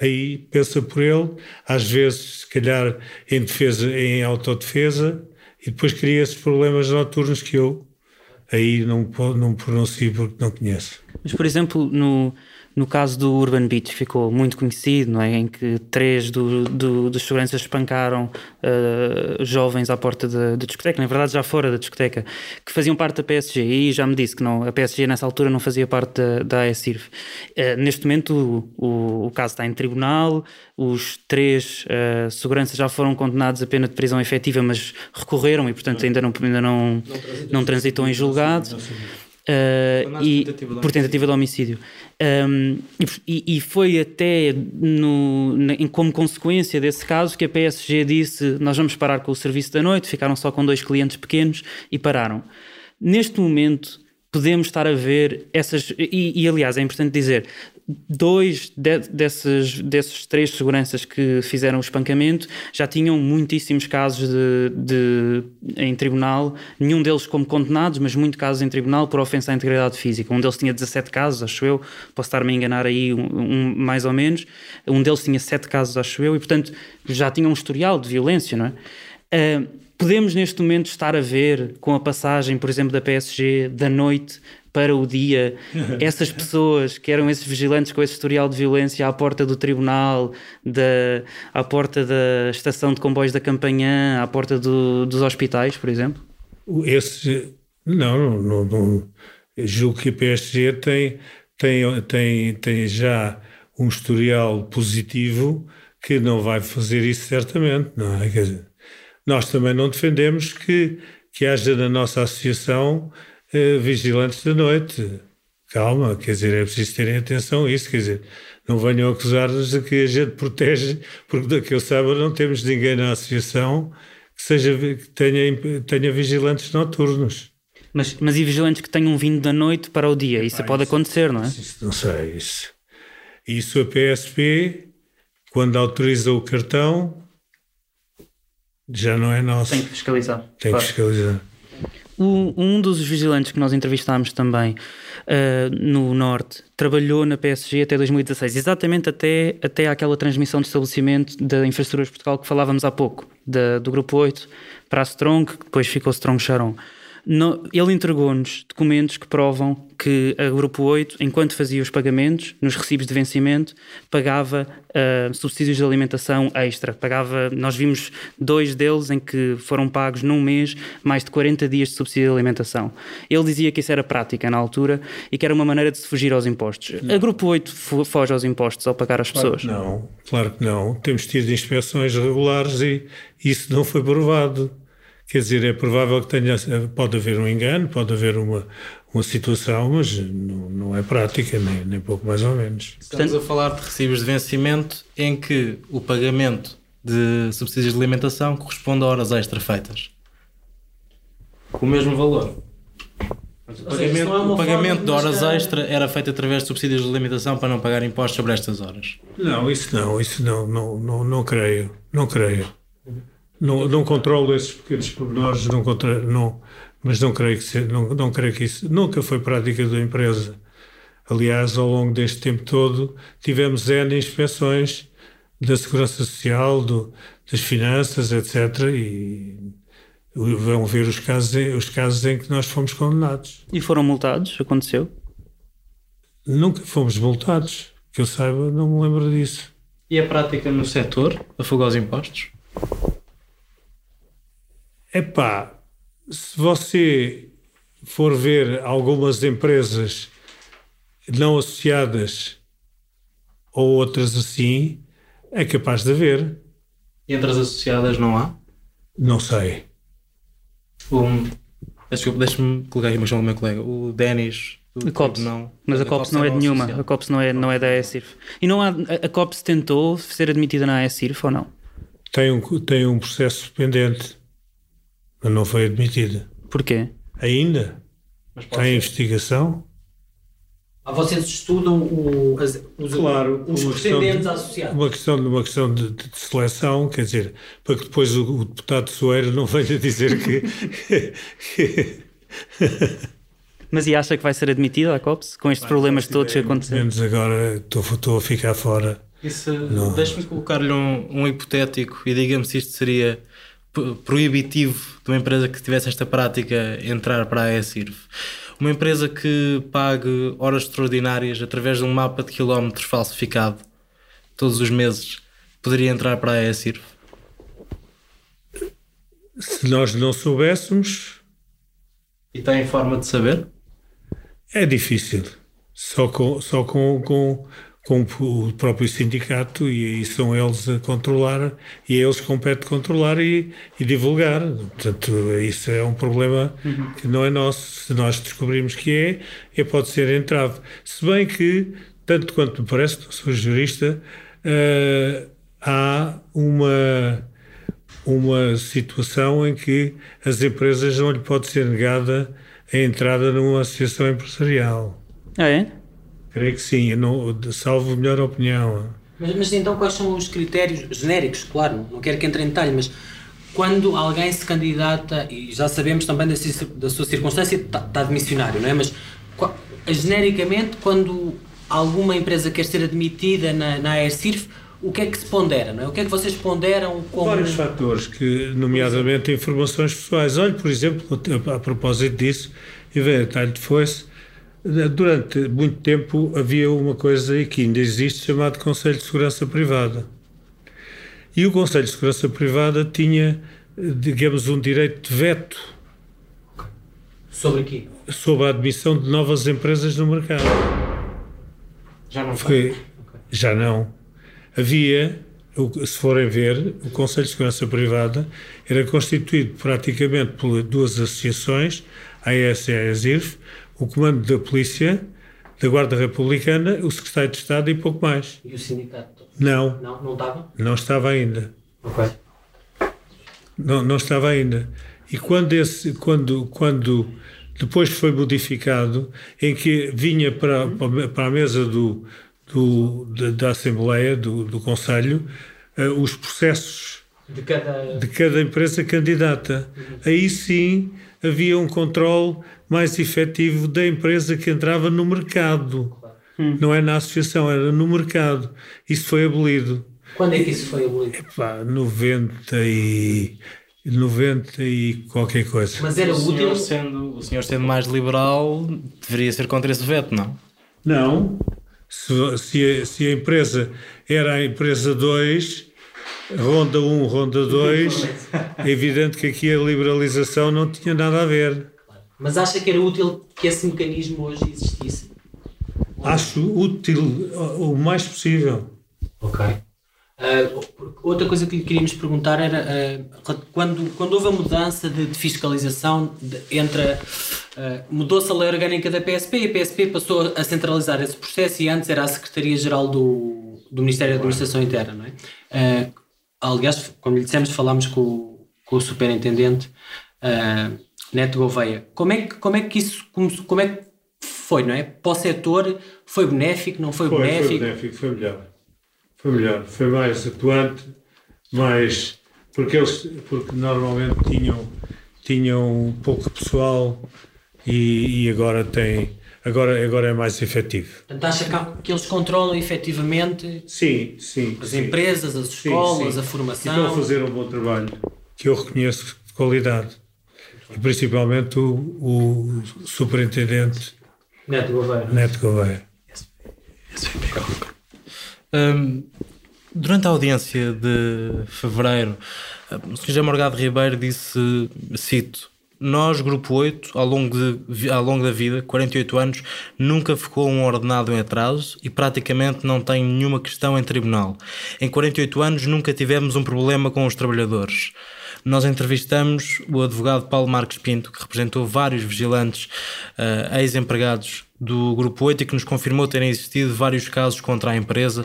aí pensa por ele, às vezes, se calhar, em defesa, em autodefesa, e depois cria esses problemas noturnos que eu aí não, não pronuncio porque não conheço. Mas, por exemplo, no, no caso do Urban Beach ficou muito conhecido, não é? Em que três do, do, dos seguranças espancaram uh, jovens à porta da, da, discoteca, na verdade já fora da discoteca, que faziam parte da PSG e já me disse que não, a PSG nessa altura não fazia parte da, da AESIRF. Uh, neste momento o, o, o, caso está em tribunal, os três uh, seguranças já foram condenados a pena de prisão efetiva, mas recorreram e portanto ainda não, ainda não, não, não transitam em julgado. Uh, e, tentativa por tentativa de homicídio. Um, e, e, foi até no, em, como consequência desse caso que a PSG disse: Nós vamos parar com o serviço da noite. Ficaram só com dois clientes pequenos e pararam. Neste momento, podemos estar a ver essas. E, e aliás, é importante dizer: dois de, desses, desses três seguranças que fizeram o espancamento já tinham muitíssimos casos de, de, em tribunal, nenhum deles como condenados, mas muitos casos em tribunal por ofensa à integridade física. Um deles tinha 17 casos, acho eu, posso estar-me a enganar aí um, um, mais ou menos. Um deles tinha 7 casos, acho eu, e portanto já tinha um historial de violência, não é? Uh, podemos neste momento estar a ver com a passagem, por exemplo, da PSG da noite para o dia, essas pessoas que eram esses vigilantes com esse historial de violência à porta do tribunal, da, à porta da estação de comboios da Campanhã, à porta do, dos hospitais, por exemplo? Esse, não, não, não, julgo que a PSG tem, tem, tem, tem já um historial positivo que não vai fazer isso certamente, não é? Quer dizer, nós também não defendemos que, que haja na nossa associação eh, vigilantes da noite. Calma, quer dizer, é preciso terem atenção a isso, quer dizer, não venham acusar-nos de que a gente protege, porque da que eu saiba não temos ninguém na associação que, seja, que tenha, tenha vigilantes noturnos. Mas, mas e vigilantes que tenham vindo da noite para o dia? Isso ah, pode isso, acontecer, não é? Isso, não sei, isso. Isso a PSP, quando autoriza o cartão, já não é nosso. Tem que fiscalizar. Tem claro. que fiscalizar um dos vigilantes que nós entrevistámos também uh, no Norte trabalhou na PSG até 2016, exatamente até, até aquela transmissão de estabelecimento da Infraestruturas de Portugal que falávamos há pouco, da, do Grupo 8 para a Strong, que depois ficou Strong Sharon. No, ele entregou-nos documentos que provam que a Grupo 8, enquanto fazia os pagamentos, nos recibos de vencimento, pagava uh, subsídios de alimentação extra. Pagava, nós vimos dois deles em que foram pagos num mês mais de 40 dias de subsídio de alimentação. Ele dizia que isso era prática na altura e que era uma maneira de se fugir aos impostos. Não. A Grupo 8 foge aos impostos ao pagar as claro pessoas? não, claro que não. Temos tido inspeções regulares e isso não foi provado. Quer dizer, é provável que tenha, pode haver um engano, pode haver uma, uma situação, mas não, não é prática, nem, nem pouco mais ou menos. Estamos a falar de recibos de vencimento em que o pagamento de subsídios de alimentação corresponde a horas extra feitas. Com o mesmo valor. O pagamento, é o pagamento de horas extra era feito através de subsídios de alimentação para não pagar impostos sobre estas horas. Não, isso não, isso não, não, não, não creio, não creio. Não, não controlo esses pequenos pormenores, não, não, mas não creio, que não, não creio que isso nunca foi prática da empresa. Aliás, ao longo deste tempo todo, tivemos N inspeções da Segurança Social, do, das finanças, etc. E vão ver os casos, os casos em que nós fomos condenados. E foram multados? Aconteceu? Nunca fomos multados. Que eu saiba, não me lembro disso. E a prática no setor, a fuga aos impostos? Epá, se você for ver algumas empresas não associadas ou outras assim, é capaz de haver. E entre as associadas não há? Não sei. Um, deixa-me colocar aqui uma do meu colega. O Denis. A COPS. Não, mas a, a COPS não é de nenhuma. A COPS não é, não é da AESIRF. E não há, a COPS tentou ser admitida na AESIRF ou não? Tem um, tem um processo pendente mas não foi admitida. Porquê? Ainda? Está em investigação? Ah, vocês estudam o, as, os, Claro, os uma questão pretendentes de- associados. Uma questão, uma questão de, de- de seleção, quer dizer, para que depois o, o deputado Soeiro não venha dizer que. Mas e acha que vai ser admitida a COPS com estes problemas todos que aconteceram? menos agora estou, estou a ficar fora. Isso, Deixe-me colocar-lhe um, um hipotético e diga-me se isto seria proibitivo de uma empresa que tivesse esta prática entrar para a ESIRV. Uma empresa que pague horas extraordinárias através de um mapa de quilómetros falsificado todos os meses poderia entrar para a ESIRV. Se nós não soubéssemos, E tem forma de saber? é difícil. Só com, só com, com, com o próprio sindicato e, e são eles a controlar e a eles compete controlar e, e divulgar. Portanto, isso é um problema que não é nosso. Se nós descobrirmos que é, é pode ser entrave. Se bem que, tanto quanto me parece, não sou jurista, eh, há uma uma situação em que as empresas não lhe pode ser negada a entrada numa associação empresarial. Ah, é? Creio que sim, não, salvo a melhor opinião. Mas, mas então quais são os critérios genéricos? Claro, não- quero que entre em detalhe, mas quando alguém se candidata, e já sabemos também da, da sua circunstância, está tá de missionário, não é? Mas qua- genericamente, quando alguma empresa quer ser admitida na, na AirSIRF, o que é que se pondera, não é? O que é que vocês ponderam como... Vários fatores, que, nomeadamente informações pessoais. Olhe, por exemplo, a, propósito disso, e ver detalhe fosse, durante muito tempo havia uma coisa que ainda existe chamado Conselho de Segurança Privada. E o Conselho de Segurança Privada tinha, digamos, um direito de veto Sobre aqui. sobre a admissão de novas empresas no mercado. Já não Foi, já não. Havia, se forem ver, o Conselho de Segurança Privada era constituído praticamente por duas associações, a AES e a ESIRF, o Comando da Polícia, da Guarda Republicana, o Secretário de Estado e pouco mais. E o sindicato? Não, Não, não estava? não estava ainda. Ok. Não, não estava ainda. E quando, esse, quando, quando depois foi modificado, em que vinha para, para a mesa do, do, da, da Assembleia, do, do Conselho, eh, os processos De cada... de cada empresa candidata. Aí sim havia um controle mais efetivo da empresa que entrava no mercado. Não é na associação, era no mercado. Isso foi abolido. Quando é que isso foi abolido? Pá, 90 e 90 e qualquer coisa. Mas era o, senhor útil... sendo, o senhor sendo mais liberal deveria ser contra esse veto, não? Não. Se, se, a, se a empresa era a empresa 2, ronda 1, ronda 2, é evidente que aqui a liberalização não tinha nada a ver. Mas acha que era útil que esse mecanismo hoje existisse? Acho útil o mais possível. Ok. Ah, outra coisa que lhe queríamos perguntar era ah, quando, quando houve a mudança de, de fiscalização de- entre ah, mudou-se a lei orgânica da PSP e a PSP passou a centralizar esse processo e antes era a Secretaria-Geral do, do Ministério da Administração Interna, não é? Aliás, como lhe dissemos, falámos com, o- com o Superintendente ah, Neto Gouveia. Como é que, como é que isso como, como é que foi, não é? Para o setor foi benéfico, não foi, benéfico? benéfico, foi melhor. Foi melhor, foi mais atuante, mais. Porque eles porque normalmente tinham, tinham pouco pessoal e, e agora tem. Agora, agora é mais efetivo. Portanto, acha que- que eles controlam efetivamente Sim, sim. as sim. empresas, as Sim, escolas, sim. a E formação? estão a fazer um bom trabalho, que eu reconheço de qualidade. E principalmente o, o superintendente Neto Gouveia. Neto Gouveia. Hum, durante a audiência de fevereiro, o Sr. José Morgado Ribeiro disse, cito, nós, Grupo 8, ao longo, de, ao longo da vida, 48 anos, nunca ficou um ordenado em atraso e praticamente não tem nenhuma questão em tribunal. Em 48 anos nunca tivemos um problema com os trabalhadores. Nós entrevistamos o advogado Paulo Marques Pinto, que representou vários vigilantes eh, ex-empregados do Grupo 8 e que nos confirmou terem existido vários casos contra a empresa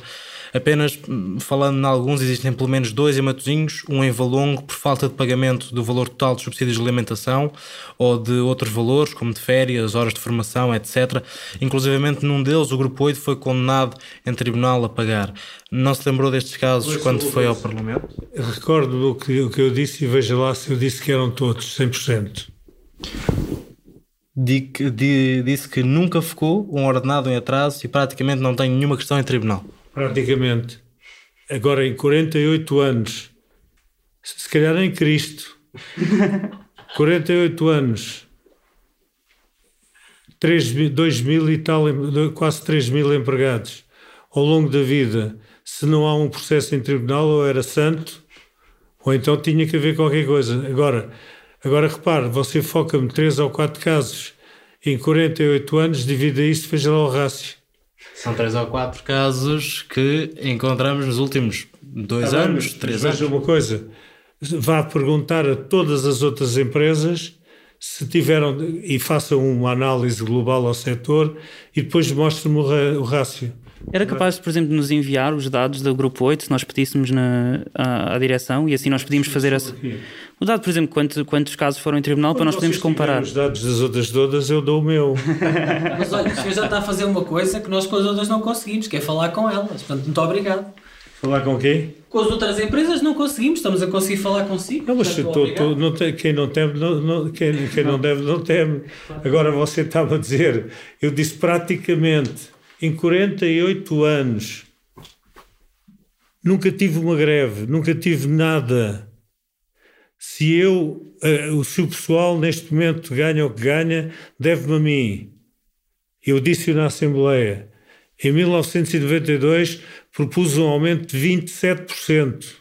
Apenas hum, falando em alguns, existem pelo menos dois em Matosinhos, um em Valongo por falta de pagamento do valor total dos subsídios de alimentação ou de outros valores, como de férias, horas de formação, etc. Inclusivamente num deles o Grupo 8 foi condenado em tribunal a pagar. Não se lembrou destes casos Pois, quando foi ao Parlamento? Recordo o que, o que eu disse e veja lá se eu disse que eram todos, 100%. Di que- di- disse que nunca ficou um ordenado em atraso e praticamente não tem nenhuma questão em tribunal. Praticamente. Agora, em 48 anos, se calhar em Cristo, 48 anos, 3, mil- 2 mil e tal, quase 3 mil empregados ao longo da vida, se não há um processo em tribunal, ou era santo, ou então tinha que haver qualquer coisa. Agora, agora repare, você foca-me 3 ou 4 casos em 48 anos, divida isso, veja lá o rácio. São três ou quatro casos que encontramos nos últimos dois bem, anos, mas três veja anos. uma coisa, vá perguntar a todas as outras empresas se tiveram, e façam uma análise global ao setor e depois mostre-me o, o rácio. Era capaz, por exemplo, de nos enviar os dados do grupo 8 se nós pedíssemos na, à, à direção e assim nós podíamos fazer essa. O dado, por exemplo, quanto, quantos casos foram em tribunal para nós podermos comparar. Os dados das outras todas, eu dou o meu. Mas olha, o senhor já está a fazer uma coisa que nós com as outras não conseguimos, que é falar com elas. Portanto, muito obrigado. Falar com quem? Com as outras empresas não conseguimos, estamos a conseguir falar consigo. Não, mas Portanto, tô- tô- não tem- quem não teme, não, não- quem, quem não deve, não teme. Agora você estava a dizer, eu disse praticamente, em 48 anos, nunca tive uma greve, nunca tive nada. Se eu, o se o pessoal neste momento ganha o que ganha, deve-me a mim. Eu disse na Assembleia, em 1992 propus um aumento de 27%.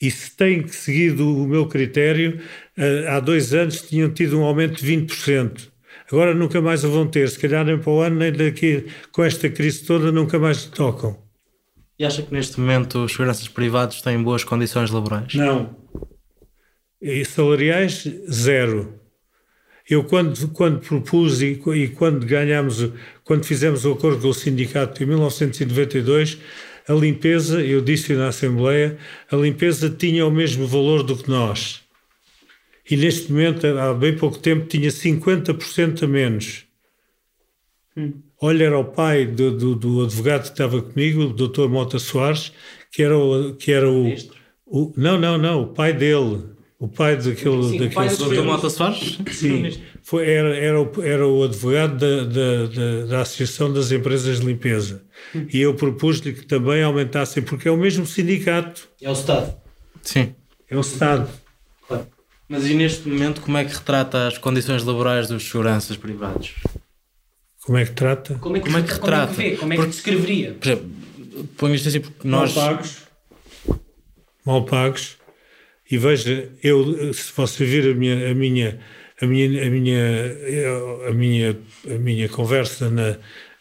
E se têm seguido o meu critério, eh, há dois anos tinham tido um aumento de 20%. Agora nunca mais o vão ter. Se calhar nem para o ano, nem daqui, com esta crise toda, nunca mais tocam. E acha que neste momento os seguranças privados têm boas condições laborais? Não. E salariais, zero. Eu, quando, quando propus e, e quando ganhámos, o- quando fizemos o acordo com o sindicato em 1992, a limpeza, eu disse na Assembleia, a limpeza tinha o mesmo valor do que nós. E neste momento, há bem pouco tempo, tinha 50% a menos. Olha, era o pai do, do, do advogado que estava comigo, o Dr. Mota Soares, que era o. Que era o, o não, não, não, o pai dele. O pai daquele. Sim, o daquele pai do Doutor Mota Soares? Sim, foi, era, era, o, era o advogado da, da, da, da Associação das Empresas de Limpeza. E eu propus-lhe que também aumentassem, porque é o mesmo sindicato, É o Estado. Sim. é o Estado. Mas e neste momento como é que retrata as condições laborais dos seguranças privados? Como é que trata? Como é que, Como é que como é retrata? que vê? Como é que Porque- descreveria? Por exemplo, ponho isto assim porque nós... Mal pagos. Mal pagos. E veja, eu, se você vir a minha, a minha, a minha, a minha, a minha, a minha conversa na,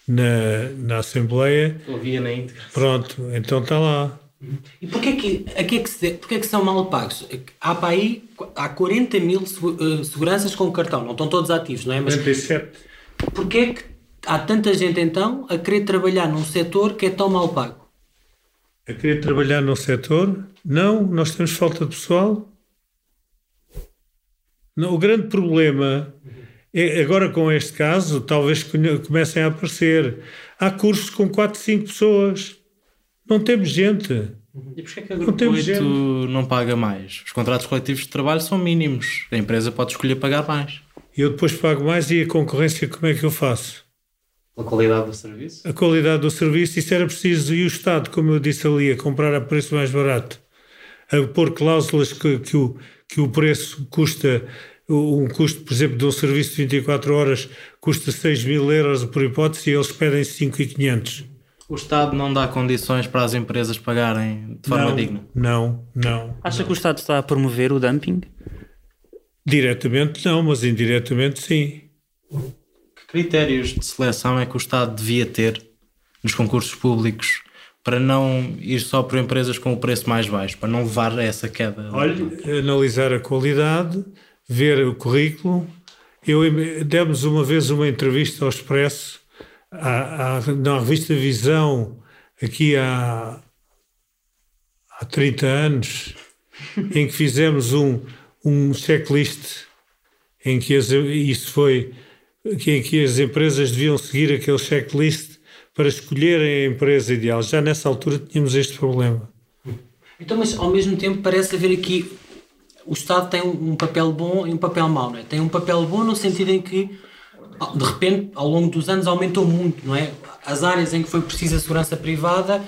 na, na Assembleia, Ouvia na íntegra. pronto, então está lá. E porquê que, a que é que, se, porquê que são mal pagos? Há para aí há 40 mil eh, seguranças com cartão, não estão todos ativos, não é? Mas 47. porquê é que há tanta gente então a querer trabalhar num setor que é tão mal pago? a querer trabalhar no setor? Não, nós temos falta de pessoal. Não, o grande problema é, agora com este caso, talvez comecem a aparecer. Há cursos com 4, 5 pessoas. Não temos gente. E porquê que a Não Grupo temos 8 gente. não paga mais? Os contratos coletivos de trabalho são mínimos. A empresa pode escolher pagar mais. Eu depois pago mais e a concorrência, como é que eu faço? Pela qualidade do serviço? A qualidade do serviço, isso era preciso. E o Estado, como eu disse ali, a comprar a preço mais barato. A pôr cláusulas que, que, o, que o preço custa, um custo, por exemplo, de um serviço de 24 horas custa 6 mil euros por hipótese e eles pedem 5,500. O Estado não dá condições para as empresas pagarem de forma não, digna. Não, não. Acha que o Estado está a promover o dumping? Diretamente não, mas indiretamente sim. Que critérios de seleção é que o Estado devia ter nos concursos públicos para não ir só por empresas com o preço mais baixo, para não levar a essa queda? Olha, analisar a qualidade, ver o currículo. Eu demos uma vez uma entrevista ao Expresso, na revista Visão, aqui há, há 30 anos, em que fizemos um, um checklist em que as, isso foi em que as empresas deviam seguir aquele checklist para escolherem a empresa ideal. Já nessa altura tínhamos este problema. Então, mas ao mesmo tempo parece haver aqui o Estado tem um papel bom e um papel mau, não é? Tem um papel bom no sentido em que de repente, ao longo dos anos, aumentou muito, não é? As áreas em que foi precisa segurança privada,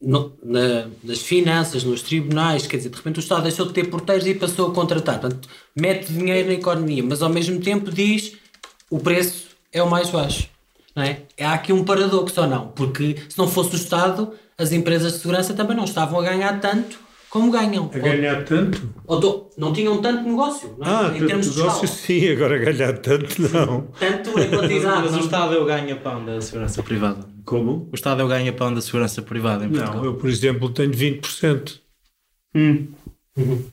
no, na, nas finanças, nos tribunais, quer dizer, de repente o Estado deixou de ter porteiros e passou a contratar. Portanto, mete dinheiro na economia, mas ao mesmo tempo diz o preço é o mais baixo. Não é? Há aqui um paradoxo ou não? Porque se não fosse o Estado, as empresas de segurança também não estavam a ganhar tanto como ganham. A ganhar tanto? Ou, não tinham tanto negócio, não é? Ah, em termos de negócio sim, agora ganhar tanto não. Tanto quantidade. Mas, mas o Estado é o ganha-pão da segurança privada. Como? O Estado é o ganha-pão da segurança privada em Portugal. Não, eu por exemplo tenho 20%. Hum. Uhum.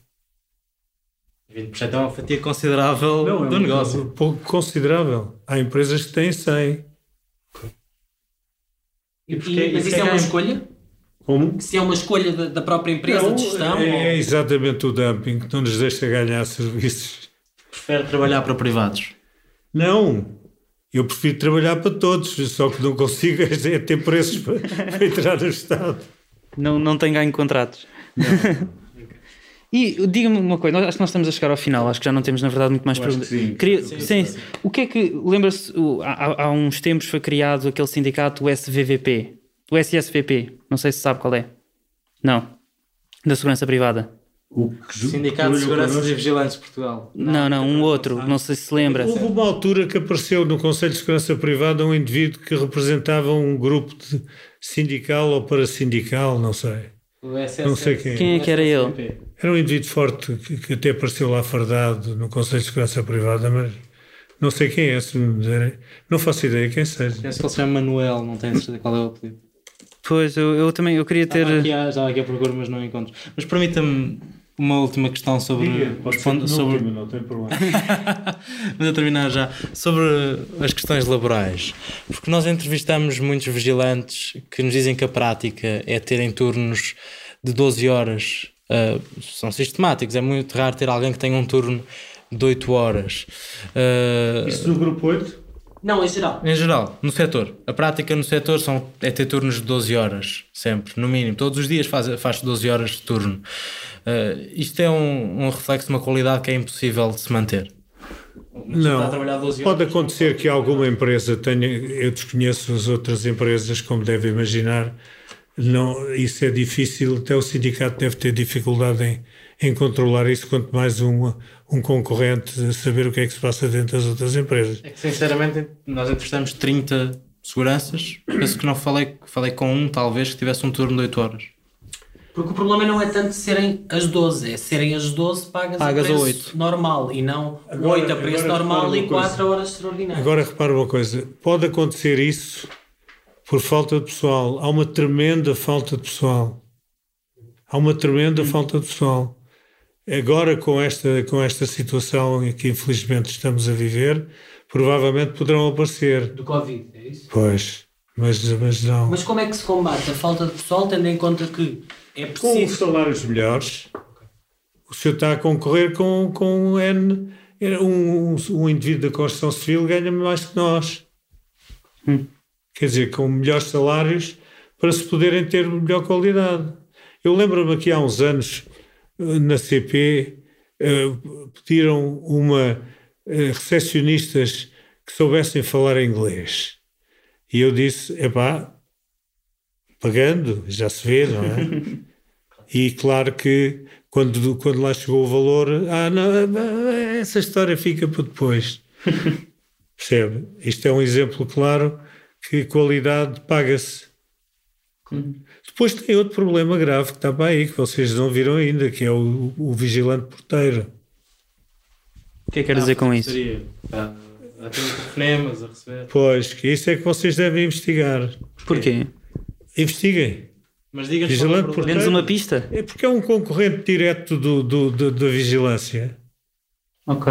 20% é uma fatia considerável não, do é um negócio. pouco considerável. Há empresas que têm 100. E, e, mas isso é uma escolha? Como? Se é uma escolha da, da própria empresa não, de gestão? É, ou... é exatamente o dumping que não nos deixa ganhar serviços. Prefere trabalhar para privados? Não. Eu prefiro trabalhar para todos, só que não consigo é ter preços para, para entrar no Estado. Não, não tem ganho contratos. E diga-me uma coisa, acho que nós estamos a chegar ao final, acho que já não temos na verdade muito mais perguntas. Sim. Queria, sim, sim, sim, O que é que, lembra-se, há, há, uns tempos foi criado aquele sindicato, o SVVP, o SSVP, não sei se sabe qual é. Não, da Segurança Privada. O Sindicato de Segurança e Vigilantes de Portugal. Não, não, um outro, não sei se se lembra. Houve uma altura que apareceu no Conselho de Segurança Privada um indivíduo que representava um grupo de sindical ou parasindical, não sei. Não sei quem. Quem é que era ele? Era um indivíduo forte que, que até apareceu lá fardado no Conselho de Segurança Privada, mas não sei quem é, se me derem. Não faço ideia quem seja. Penso que ele se chama Manuel, não tenho certeza qual é o apelido. Pois, eu, eu também eu queria ter. Estava aqui, à, estava aqui a procura, mas não encontro. Mas permita-me uma última questão sobre. Diga, sobre, sobre... Última, não tem problema. mas a terminar já. Sobre as questões laborais. Porque nós entrevistamos muitos vigilantes que nos dizem que a prática é terem turnos de 12 horas. Uh, são sistemáticos, é muito raro ter alguém que tenha um turno de 8 horas. Uh, Isso no grupo 8? Não, em geral. Em geral, no setor. A prática no setor são, é ter turnos de 12 horas, sempre, no mínimo. Todos os dias faz, faz 12 horas de turno. Uh, isto é um, um, reflexo de uma qualidade que é impossível de se manter. Não, pode acontecer que alguma empresa tenha, eu desconheço as outras empresas, como deve imaginar, não, isso é difícil, até o sindicato deve ter dificuldade em, em controlar isso, quanto mais um, um concorrente saber o que é que se passa dentro das outras empresas. É que, sinceramente, nós entrevistamos 30 seguranças, penso que não falei, falei com um, talvez, que tivesse um turno de 8 horas. Porque o problema não é tanto serem as 12, é serem as 12 pagas, pagas a preço 8. normal e não agora, 8 a preço normal e 4 horas extraordinárias. Agora repara uma coisa, pode acontecer isso por falta de pessoal. Há uma tremenda falta de pessoal. Há uma tremenda hum. falta de pessoal. Agora, com esta, com esta situação em que infelizmente estamos a viver, provavelmente poderão aparecer. Do Covid, é isso? Pois, mas, mas não. Mas como é que se combate a falta de pessoal, tendo em conta que é preciso. Com os salários melhores, o senhor está a concorrer com, com N. Um, um indivíduo da construção civil ganha mais que nós. Hum. Quer dizer, com melhores salários para se poderem ter melhor qualidade. Eu lembro-me que há uns anos, na CP, pediram uma recepcionistas que soubessem falar inglês. E eu disse, epá, pagando, já se vê, não é? e claro que quando, quando lá chegou o valor, ah, não, essa história fica para depois. Percebe? Isto é um exemplo claro que qualidade paga-se. Depois tem outro problema grave que está para aí, que vocês não viram ainda, que é o, o vigilante porteiro. O que é que quer dizer com isso? A, a ter telefonemas a receber. Pois, que isso é que vocês devem investigar. Porquê? Investiguem. Mas diga Vigilante porteiro. Uma pista. É porque é um concorrente direto do, do, do da vigilância. Ok.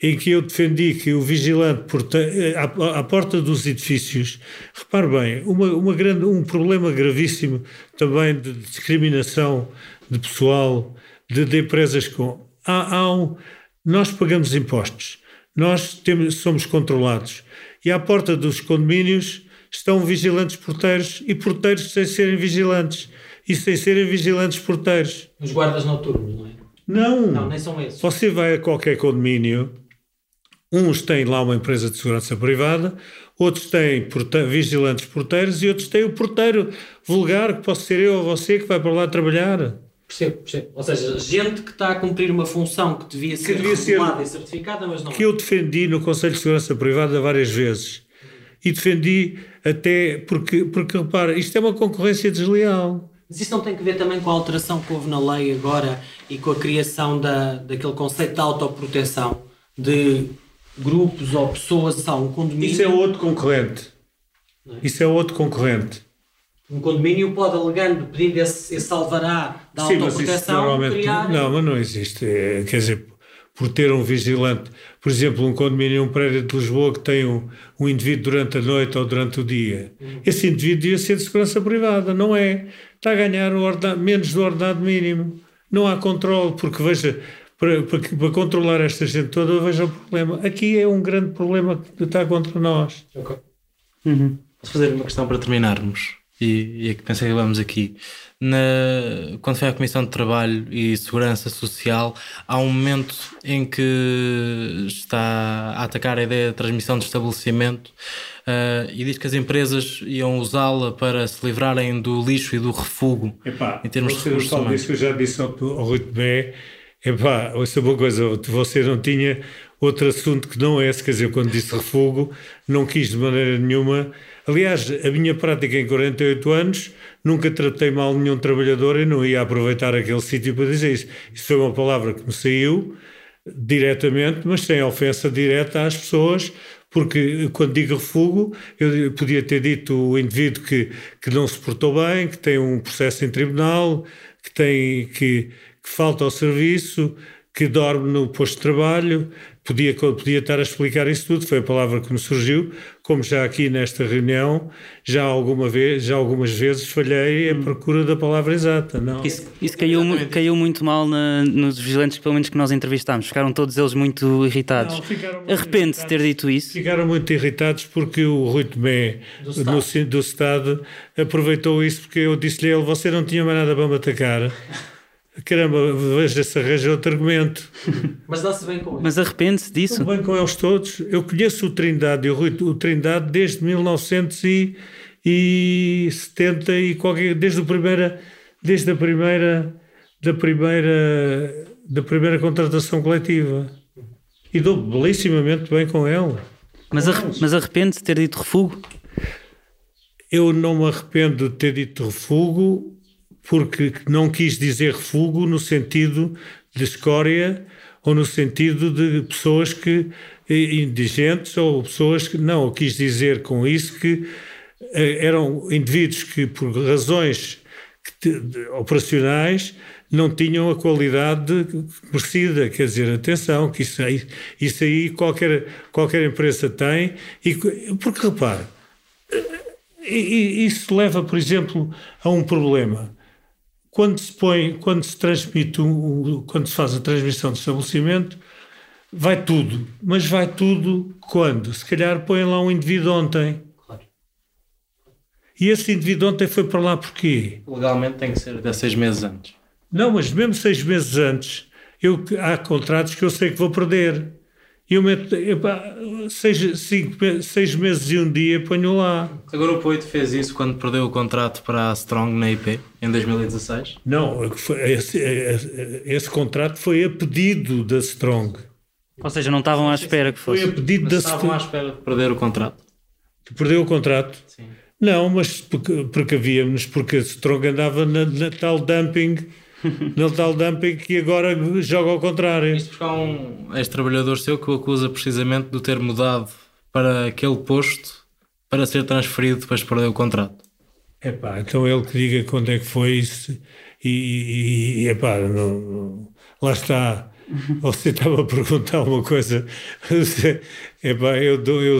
Em que eu defendi que o vigilante à, à porta dos edifícios, repare bem, uma, uma grande, um problema gravíssimo também de discriminação de pessoal, de, de empresas com. Há, há um, nós pagamos impostos, nós temos, somos controlados e à porta dos condomínios estão vigilantes porteiros e porteiros sem serem vigilantes e sem serem vigilantes porteiros. Os guardas noturnos, não é? Não. Não, nem são esses. Você vai a qualquer condomínio Uns têm lá uma empresa de segurança privada, outros têm porte vigilantes porteiros e outros têm o porteiro vulgar, que posso ser eu ou você, que vai para lá trabalhar. Percebo, percebo. Ou seja, gente que está a cumprir uma função que devia ser que devia regulada ser, e certificada, mas não. Que eu defendi no Conselho de Segurança Privada várias vezes. E defendi até porque, porque repara, isto é uma concorrência desleal. Mas isso não tem que ver também com a alteração que houve na lei agora e com a criação da, daquele conceito de autoproteção, de grupos ou pessoas a um condomínio. Isso é outro concorrente. É? Isso é outro concorrente. Um condomínio pode, alegando, pedindo esse, esse alvará da Sim, autoproteção, mas criar... Não, mas não existe. É, quer dizer, por ter um vigilante, por exemplo, um condomínio, um prédio de Lisboa que tem um, um indivíduo durante a noite ou durante o dia. Hum. Esse indivíduo devia ser de segurança privada, não é? Está a ganhar ordenado, menos do ordenado mínimo. Não há controle, porque veja, para, para, para, controlar esta gente toda, eu vejo o problema. Aqui é um grande problema que está contra nós. Ok. Uhum. Posso fazer uma questão para terminarmos? E, e é que pensei que vamos aqui. Na, quando foi à Comissão de Trabalho e Segurança Social, há um momento em que está a atacar a ideia de transmissão de estabelecimento uh, e diz que as empresas iam usá-la para se livrarem do lixo e do refugo Epá, em termos de recursos humanos. Isso eu já disse ao, ao Rui Bé Epá, ouça uma coisa, você não tinha outro assunto que não esse, quer dizer, quando disse refugo, não quis de maneira nenhuma. Aliás, a minha prática em 48 anos, nunca tratei mal nenhum trabalhador e não ia aproveitar aquele sítio para dizer isso. Isso foi uma palavra que me saiu diretamente, mas sem ofensa direta às pessoas, porque quando digo refugo, eu podia ter dito o indivíduo que, que não se portou bem, que tem um processo em tribunal, que tem que falta ao serviço, que dorme no posto de trabalho, podia, podia estar a explicar isso tudo, foi a palavra que me surgiu, como já aqui nesta reunião, já, alguma vez, já algumas vezes falhei hum. procura da palavra exata. Não? Isso, isso caiu, caiu muito mal na, nos vigilantes, pelo menos que nós entrevistámos, ficaram todos eles muito irritados. Arrepende-se ter dito isso? Ficaram muito irritados porque o Rui Tomé, do do Estado aproveitou isso porque eu disse-lhe ele, você não tinha mais nada para me atacar. Caramba, veja se arranja outro argumento. Mas dá-se bem com eles. Mas arrepende-se disso? Estou bem com eles todos. Eu conheço o Trindade e o Rui o Trindade desde 1970 e qualquer, desde a primeira, desde a primeira, da primeira, da primeira contratação coletiva. E dou belissimamente bem com ele. Mas, mas arrepende-se de ter dito refugo? Eu não me arrependo de ter dito refugo porque não quis dizer refúgio no sentido de escória ou no sentido de pessoas que indigentes ou pessoas que não, quis dizer com isso que eh, eram indivíduos que por razões operacionais não tinham a qualidade merecida, quer dizer, atenção, que isso aí, isso aí qualquer, qualquer empresa tem, e, porque repare, isso leva, por exemplo, a um problema quando se põe, quando se transmite, um, quando se faz a transmissão de estabelecimento, vai tudo. Mas vai tudo quando? Se calhar põem lá um indivíduo ontem. Claro. E esse indivíduo ontem foi para lá porquê? Legalmente tem que ser até seis meses antes. Não, mas mesmo seis meses antes, eu, há contratos que eu sei que vou perder. E eu meto, epá, seis, cinco, seis meses e um dia ponho lá. Agora o Poito fez isso quando perdeu o contrato para a Strong na IP em 2016? Não, foi, esse, esse, esse, contrato foi a pedido da Strong. Ou seja, não estavam à espera que fosse. Foi a pedido mas da estavam à espera de perder o contrato. De perder o contrato? Sim. Não, mas porque, porque havíamos, porque a Strong andava na, na tal dumping no tal dumping que agora joga ao contrário. Isto porque há um ex-trabalhador seu que o acusa precisamente de ter mudado para aquele posto para ser transferido depois de perder o contrato. É pá, então ele que diga quando é que foi isso e, e, e epá, não, não, lá está. Você estava a perguntar uma coisa. É bem, eu, eu,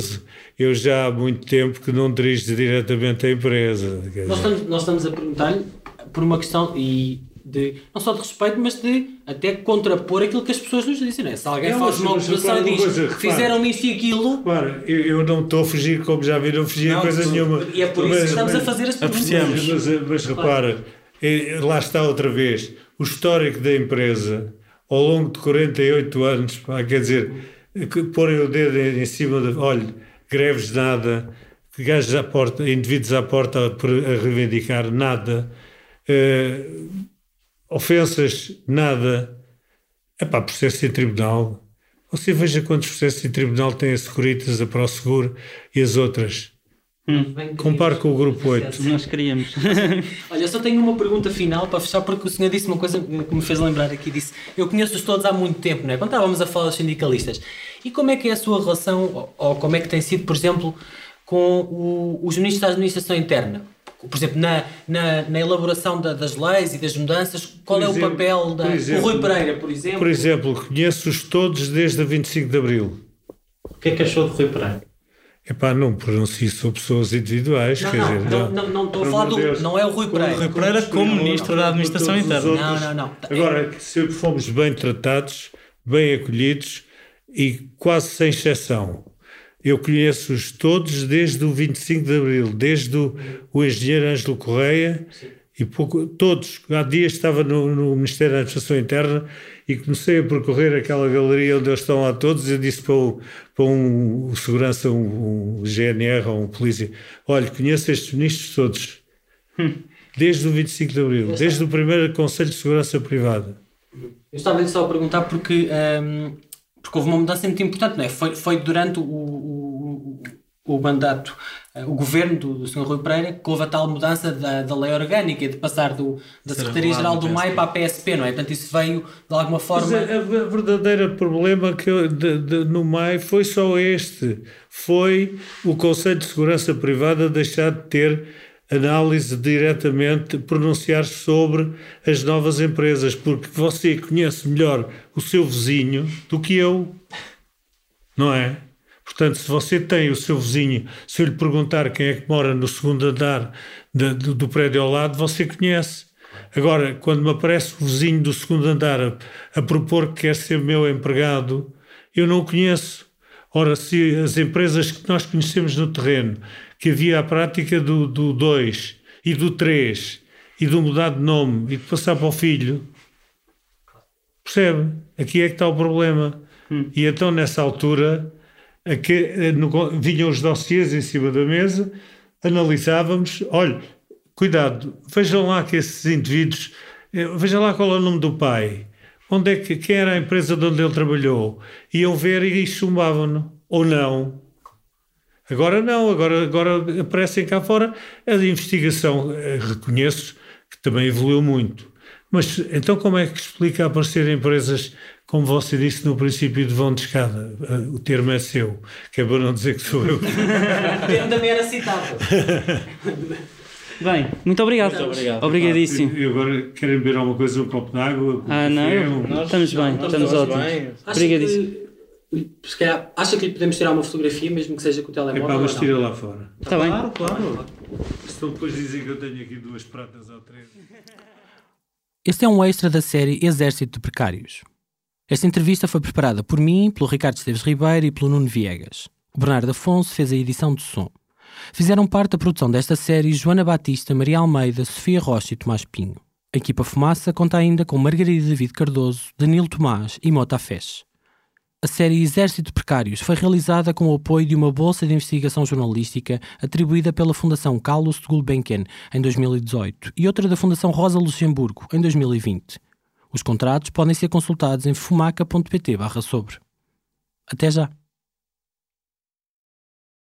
eu já há muito tempo que não dirijo diretamente a empresa. Nós estamos, nós estamos a perguntar-lhe por uma questão e de, não só de respeito, mas de até contrapor aquilo que as pessoas nos dizem. Não é? Se alguém não, faz uma acusação e diz fizeram isto e aquilo. Claro, eu, eu, não estou a fugir, como já viram, fugir a coisa tu, nenhuma. E é por isso mas, que estamos mas, a fazer as perguntas. Mas, mas, mas repara, é, lá está outra vez, o histórico da empresa ao longo de 48 anos, pá, quer dizer, porem o dedo em cima de. Olha, greves nada, gajos à porta, indivíduos à porta a, a reivindicar nada. Uh, ofensas, nada. É pá, processo em tribunal. Você veja quantos processos em tribunal tem a Securitas, a ProSeguro e as outras. Hum. Compare com o grupo 8. Nós queríamos. Olha, eu só tenho uma pergunta final para fechar, porque o senhor disse uma coisa que me fez lembrar aqui. Disse: Eu conheço-os todos há muito tempo, não é? Quando estávamos a falar dos sindicalistas. E como é que é a sua relação, ou, ou como é que tem sido, por exemplo, com o, os ministros da administração interna? Por exemplo, na, na, na elaboração da, das leis e das mudanças, qual exemplo, é o papel da. Exemplo, o Rui Pereira, por exemplo? Por exemplo, conheço-os todos desde a 25 de Abril. O que é que achou de Rui Pereira? Epá, não pronuncio sobre pessoas individuais. Não, quer não, dizer, não, não, não estou a falar do. Não é o Rui Pereira. O Rui Pereira como Ministro da Administração Interna. Não, não, não. Agora, sempre fomos bem tratados, bem acolhidos e quase sem exceção. Eu conheço-os todos desde o 25 de Abril, desde o, o engenheiro Ângelo Correia, e pouco, todos. Há dias estava no, no, Ministério da Administração Interna e comecei a percorrer aquela galeria onde eles estão lá todos e disse para, o, para um, segurança, um, um, GNR ou um polícia: Olha, conheço estes ministros todos, desde o 25 de Abril, desde o primeiro Conselho de Segurança Privada. Eu estava só a perguntar porque. Um porque houve uma mudança muito importante, não é? Foi, foi durante o, o, o mandato, eh, o governo do, do Sr. Rui Pereira, que houve a tal mudança da, da lei orgânica, de passar do, da Secretaria-Geral do MAI para a PSP, não é? Portanto, isso veio de alguma forma. Mas a, a verdadeira problema que de, de, no MAI foi só este: foi o Conselho de Segurança Privada deixar de ter análise diretamente, pronunciar sobre as novas empresas, porque você conhece melhor o seu vizinho do que eu, não é? Portanto, se você tem o seu vizinho, se eu lhe perguntar quem é que mora no segundo andar de, do, do, prédio ao lado, você conhece. Agora, quando me aparece o vizinho do segundo andar a, a propor que quer ser meu empregado, eu não o conheço. Ora, se as empresas que nós conhecemos no terreno que havia a prática do 2 e do 3 e do mudar de nome e de passar para o filho. Percebe? Aqui é que está o problema. Hum. E então, nessa altura, aqui, eh, no, vinham os dossiês em cima da mesa, analisávamos, olha, cuidado, vejam lá que esses indivíduos, eh, vejam lá qual é o nome do pai, onde é que, quem era a empresa de onde ele trabalhou, iam ver e chumbavam-no, ou não. Agora não, agora, agora aparecem cá fora. A investigação, eh, reconheço que também evoluiu muito. Mas então como é que explica aparecer empresas, como você disse no princípio, de vão de escada? Eh, o termo é seu, que é para não dizer que sou eu. o termo também era citado. Bem, muito obrigado. Muito obrigado. Obrigadíssimo. E agora querem beber alguma coisa, um copo de água? Ah, não. Nós, estamos bem, estamos, estamos ótimos. Obrigadíssimo se calhar, acha que lhe podemos tirar uma fotografia, mesmo que seja com o telemóvel? É pá, mas tira lá fora. Está bem. Claro, claro. Senão depois dizem que eu tenho aqui duas pratas ou três. Este é um extra da série Exército de Precários. Esta entrevista foi preparada por mim, pelo Ricardo Esteves Ribeiro e pelo Nuno Viegas. O Bernardo Afonso fez a edição de som. Fizeram parte da produção desta série Joana Batista, Maria Almeida, Sofia Rocha e Tomás Pinho. A equipa Fumaça conta ainda com Margarida David Cardoso, Danilo Tomás e Mota Fesch. A série Exército Precários foi realizada com o apoio de uma bolsa de investigação jornalística atribuída pela Fundação Carlos Gulbenkian em 2018 e outra da Fundação Rosa Luxemburgo em 2020. Os contratos podem ser consultados em fumaca.pt/sobre. Até já!